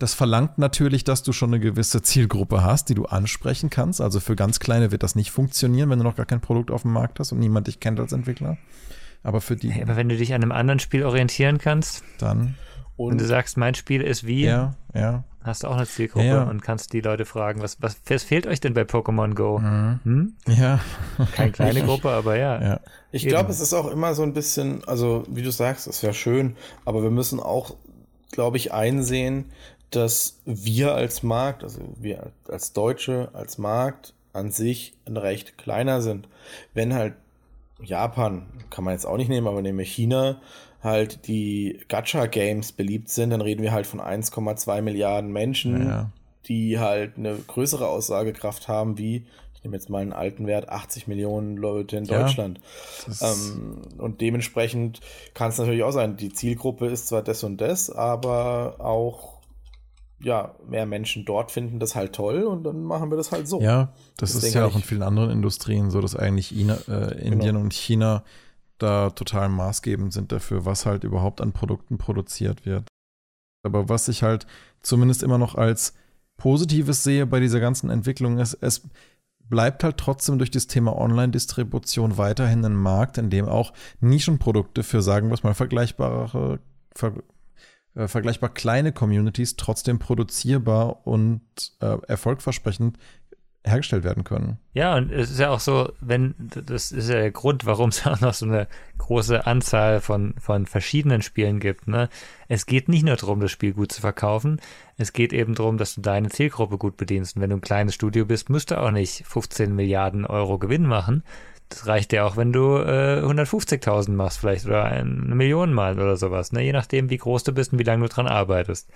Das verlangt natürlich, dass du schon eine gewisse Zielgruppe hast, die du ansprechen kannst. Also für ganz kleine wird das nicht funktionieren, wenn du noch gar kein Produkt auf dem Markt hast und niemand dich kennt als Entwickler. Aber für die Hey, aber wenn du dich an einem anderen Spiel orientieren kannst, dann, wenn Und du sagst, mein Spiel ist wie, ja, ja. hast du auch eine Zielgruppe Ja. und kannst die Leute fragen, was, was, was fehlt euch denn bei Pokémon Go? Mhm. Hm? Ja, Keine kleine Gruppe, aber ja. ja. Ich glaube, es ist auch immer so ein bisschen, also wie du sagst, ist ja schön, aber wir müssen auch, glaube ich, einsehen, dass wir als Markt, also wir als Deutsche, als Markt, an sich recht kleiner sind. Wenn halt Japan, kann man jetzt auch nicht nehmen, aber nehmen wir China, halt die Gacha-Games beliebt sind, dann reden wir halt von 1,2 Milliarden Menschen, ja. die halt eine größere Aussagekraft haben wie, ich nehme jetzt mal einen alten Wert, 80 Millionen Leute in Deutschland. Ja, ähm, und dementsprechend kann es natürlich auch sein, die Zielgruppe ist zwar das und das, aber auch ja, mehr Menschen dort finden das halt toll und dann machen wir das halt so. Ja, das, das ist ja auch in vielen anderen Industrien so, dass eigentlich Ina, äh, Indien genau. und China da total maßgebend sind dafür, was halt überhaupt an Produkten produziert wird. Aber was ich halt zumindest immer noch als Positives sehe bei dieser ganzen Entwicklung ist, es bleibt halt trotzdem durch das Thema Online-Distribution weiterhin ein Markt, in dem auch Nischenprodukte für, sagen wir es mal, vergleichbare, ver, äh, vergleichbar kleine Communities trotzdem produzierbar und äh, erfolgversprechend hergestellt werden können. Ja, und es ist ja auch so, wenn, das ist ja der Grund, warum es auch noch so eine große Anzahl von, von verschiedenen Spielen gibt. Ne? Es geht nicht nur darum, das Spiel gut zu verkaufen, es geht eben darum, dass du deine Zielgruppe gut bedienst. Und wenn du ein kleines Studio bist, musst du auch nicht 15 Milliarden Euro Gewinn machen. Das reicht ja auch, wenn du äh, 150.000 machst vielleicht oder eine Million mal oder sowas, ne? je nachdem, wie groß du bist und wie lange du dran arbeitest.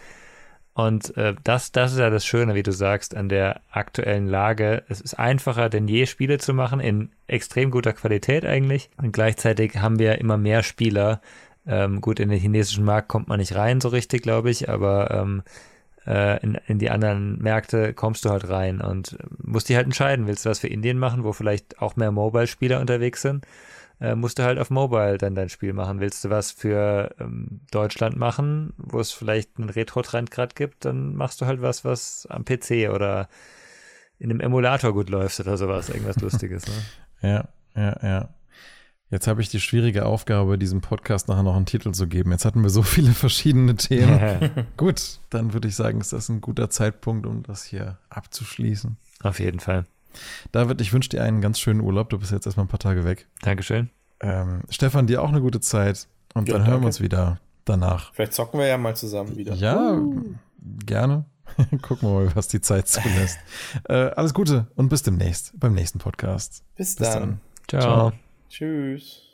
Und äh, das, das ist ja das Schöne, wie du sagst, an der aktuellen Lage. Es ist einfacher denn je, Spiele zu machen, in extrem guter Qualität eigentlich. Und gleichzeitig haben wir immer mehr Spieler. Ähm, gut, in den chinesischen Markt kommt man nicht rein so richtig, glaube ich, aber ähm, äh, in, in die anderen Märkte kommst du halt rein und musst dich halt entscheiden, willst du was für Indien machen, wo vielleicht auch mehr Mobile-Spieler unterwegs sind? äh, musst du halt auf Mobile dann dein Spiel machen. Willst du was für ähm, Deutschland machen, wo es vielleicht einen Retro-Trend gerade gibt, dann machst du halt was, was am PC oder in einem Emulator gut läuft oder sowas, irgendwas Lustiges. Ne? Ja, ja, ja. Jetzt habe ich die schwierige Aufgabe, diesem Podcast nachher noch einen Titel zu geben. Jetzt hatten wir so viele verschiedene Themen. Gut, dann würde ich sagen, ist das ein guter Zeitpunkt, um das hier abzuschließen. Auf jeden Fall. David, ich wünsche dir einen ganz schönen Urlaub. Du bist jetzt erstmal ein paar Tage weg. Dankeschön. Ähm, Stefan, dir auch eine gute Zeit. Und ja, dann danke. hören wir uns wieder danach. Vielleicht zocken wir ja mal zusammen wieder. Ja, uh. gerne. Gucken wir mal, was die Zeit zulässt. äh, alles Gute und bis demnächst beim nächsten Podcast. Bis dann. Bis dann. Ciao. Ciao. Tschüss.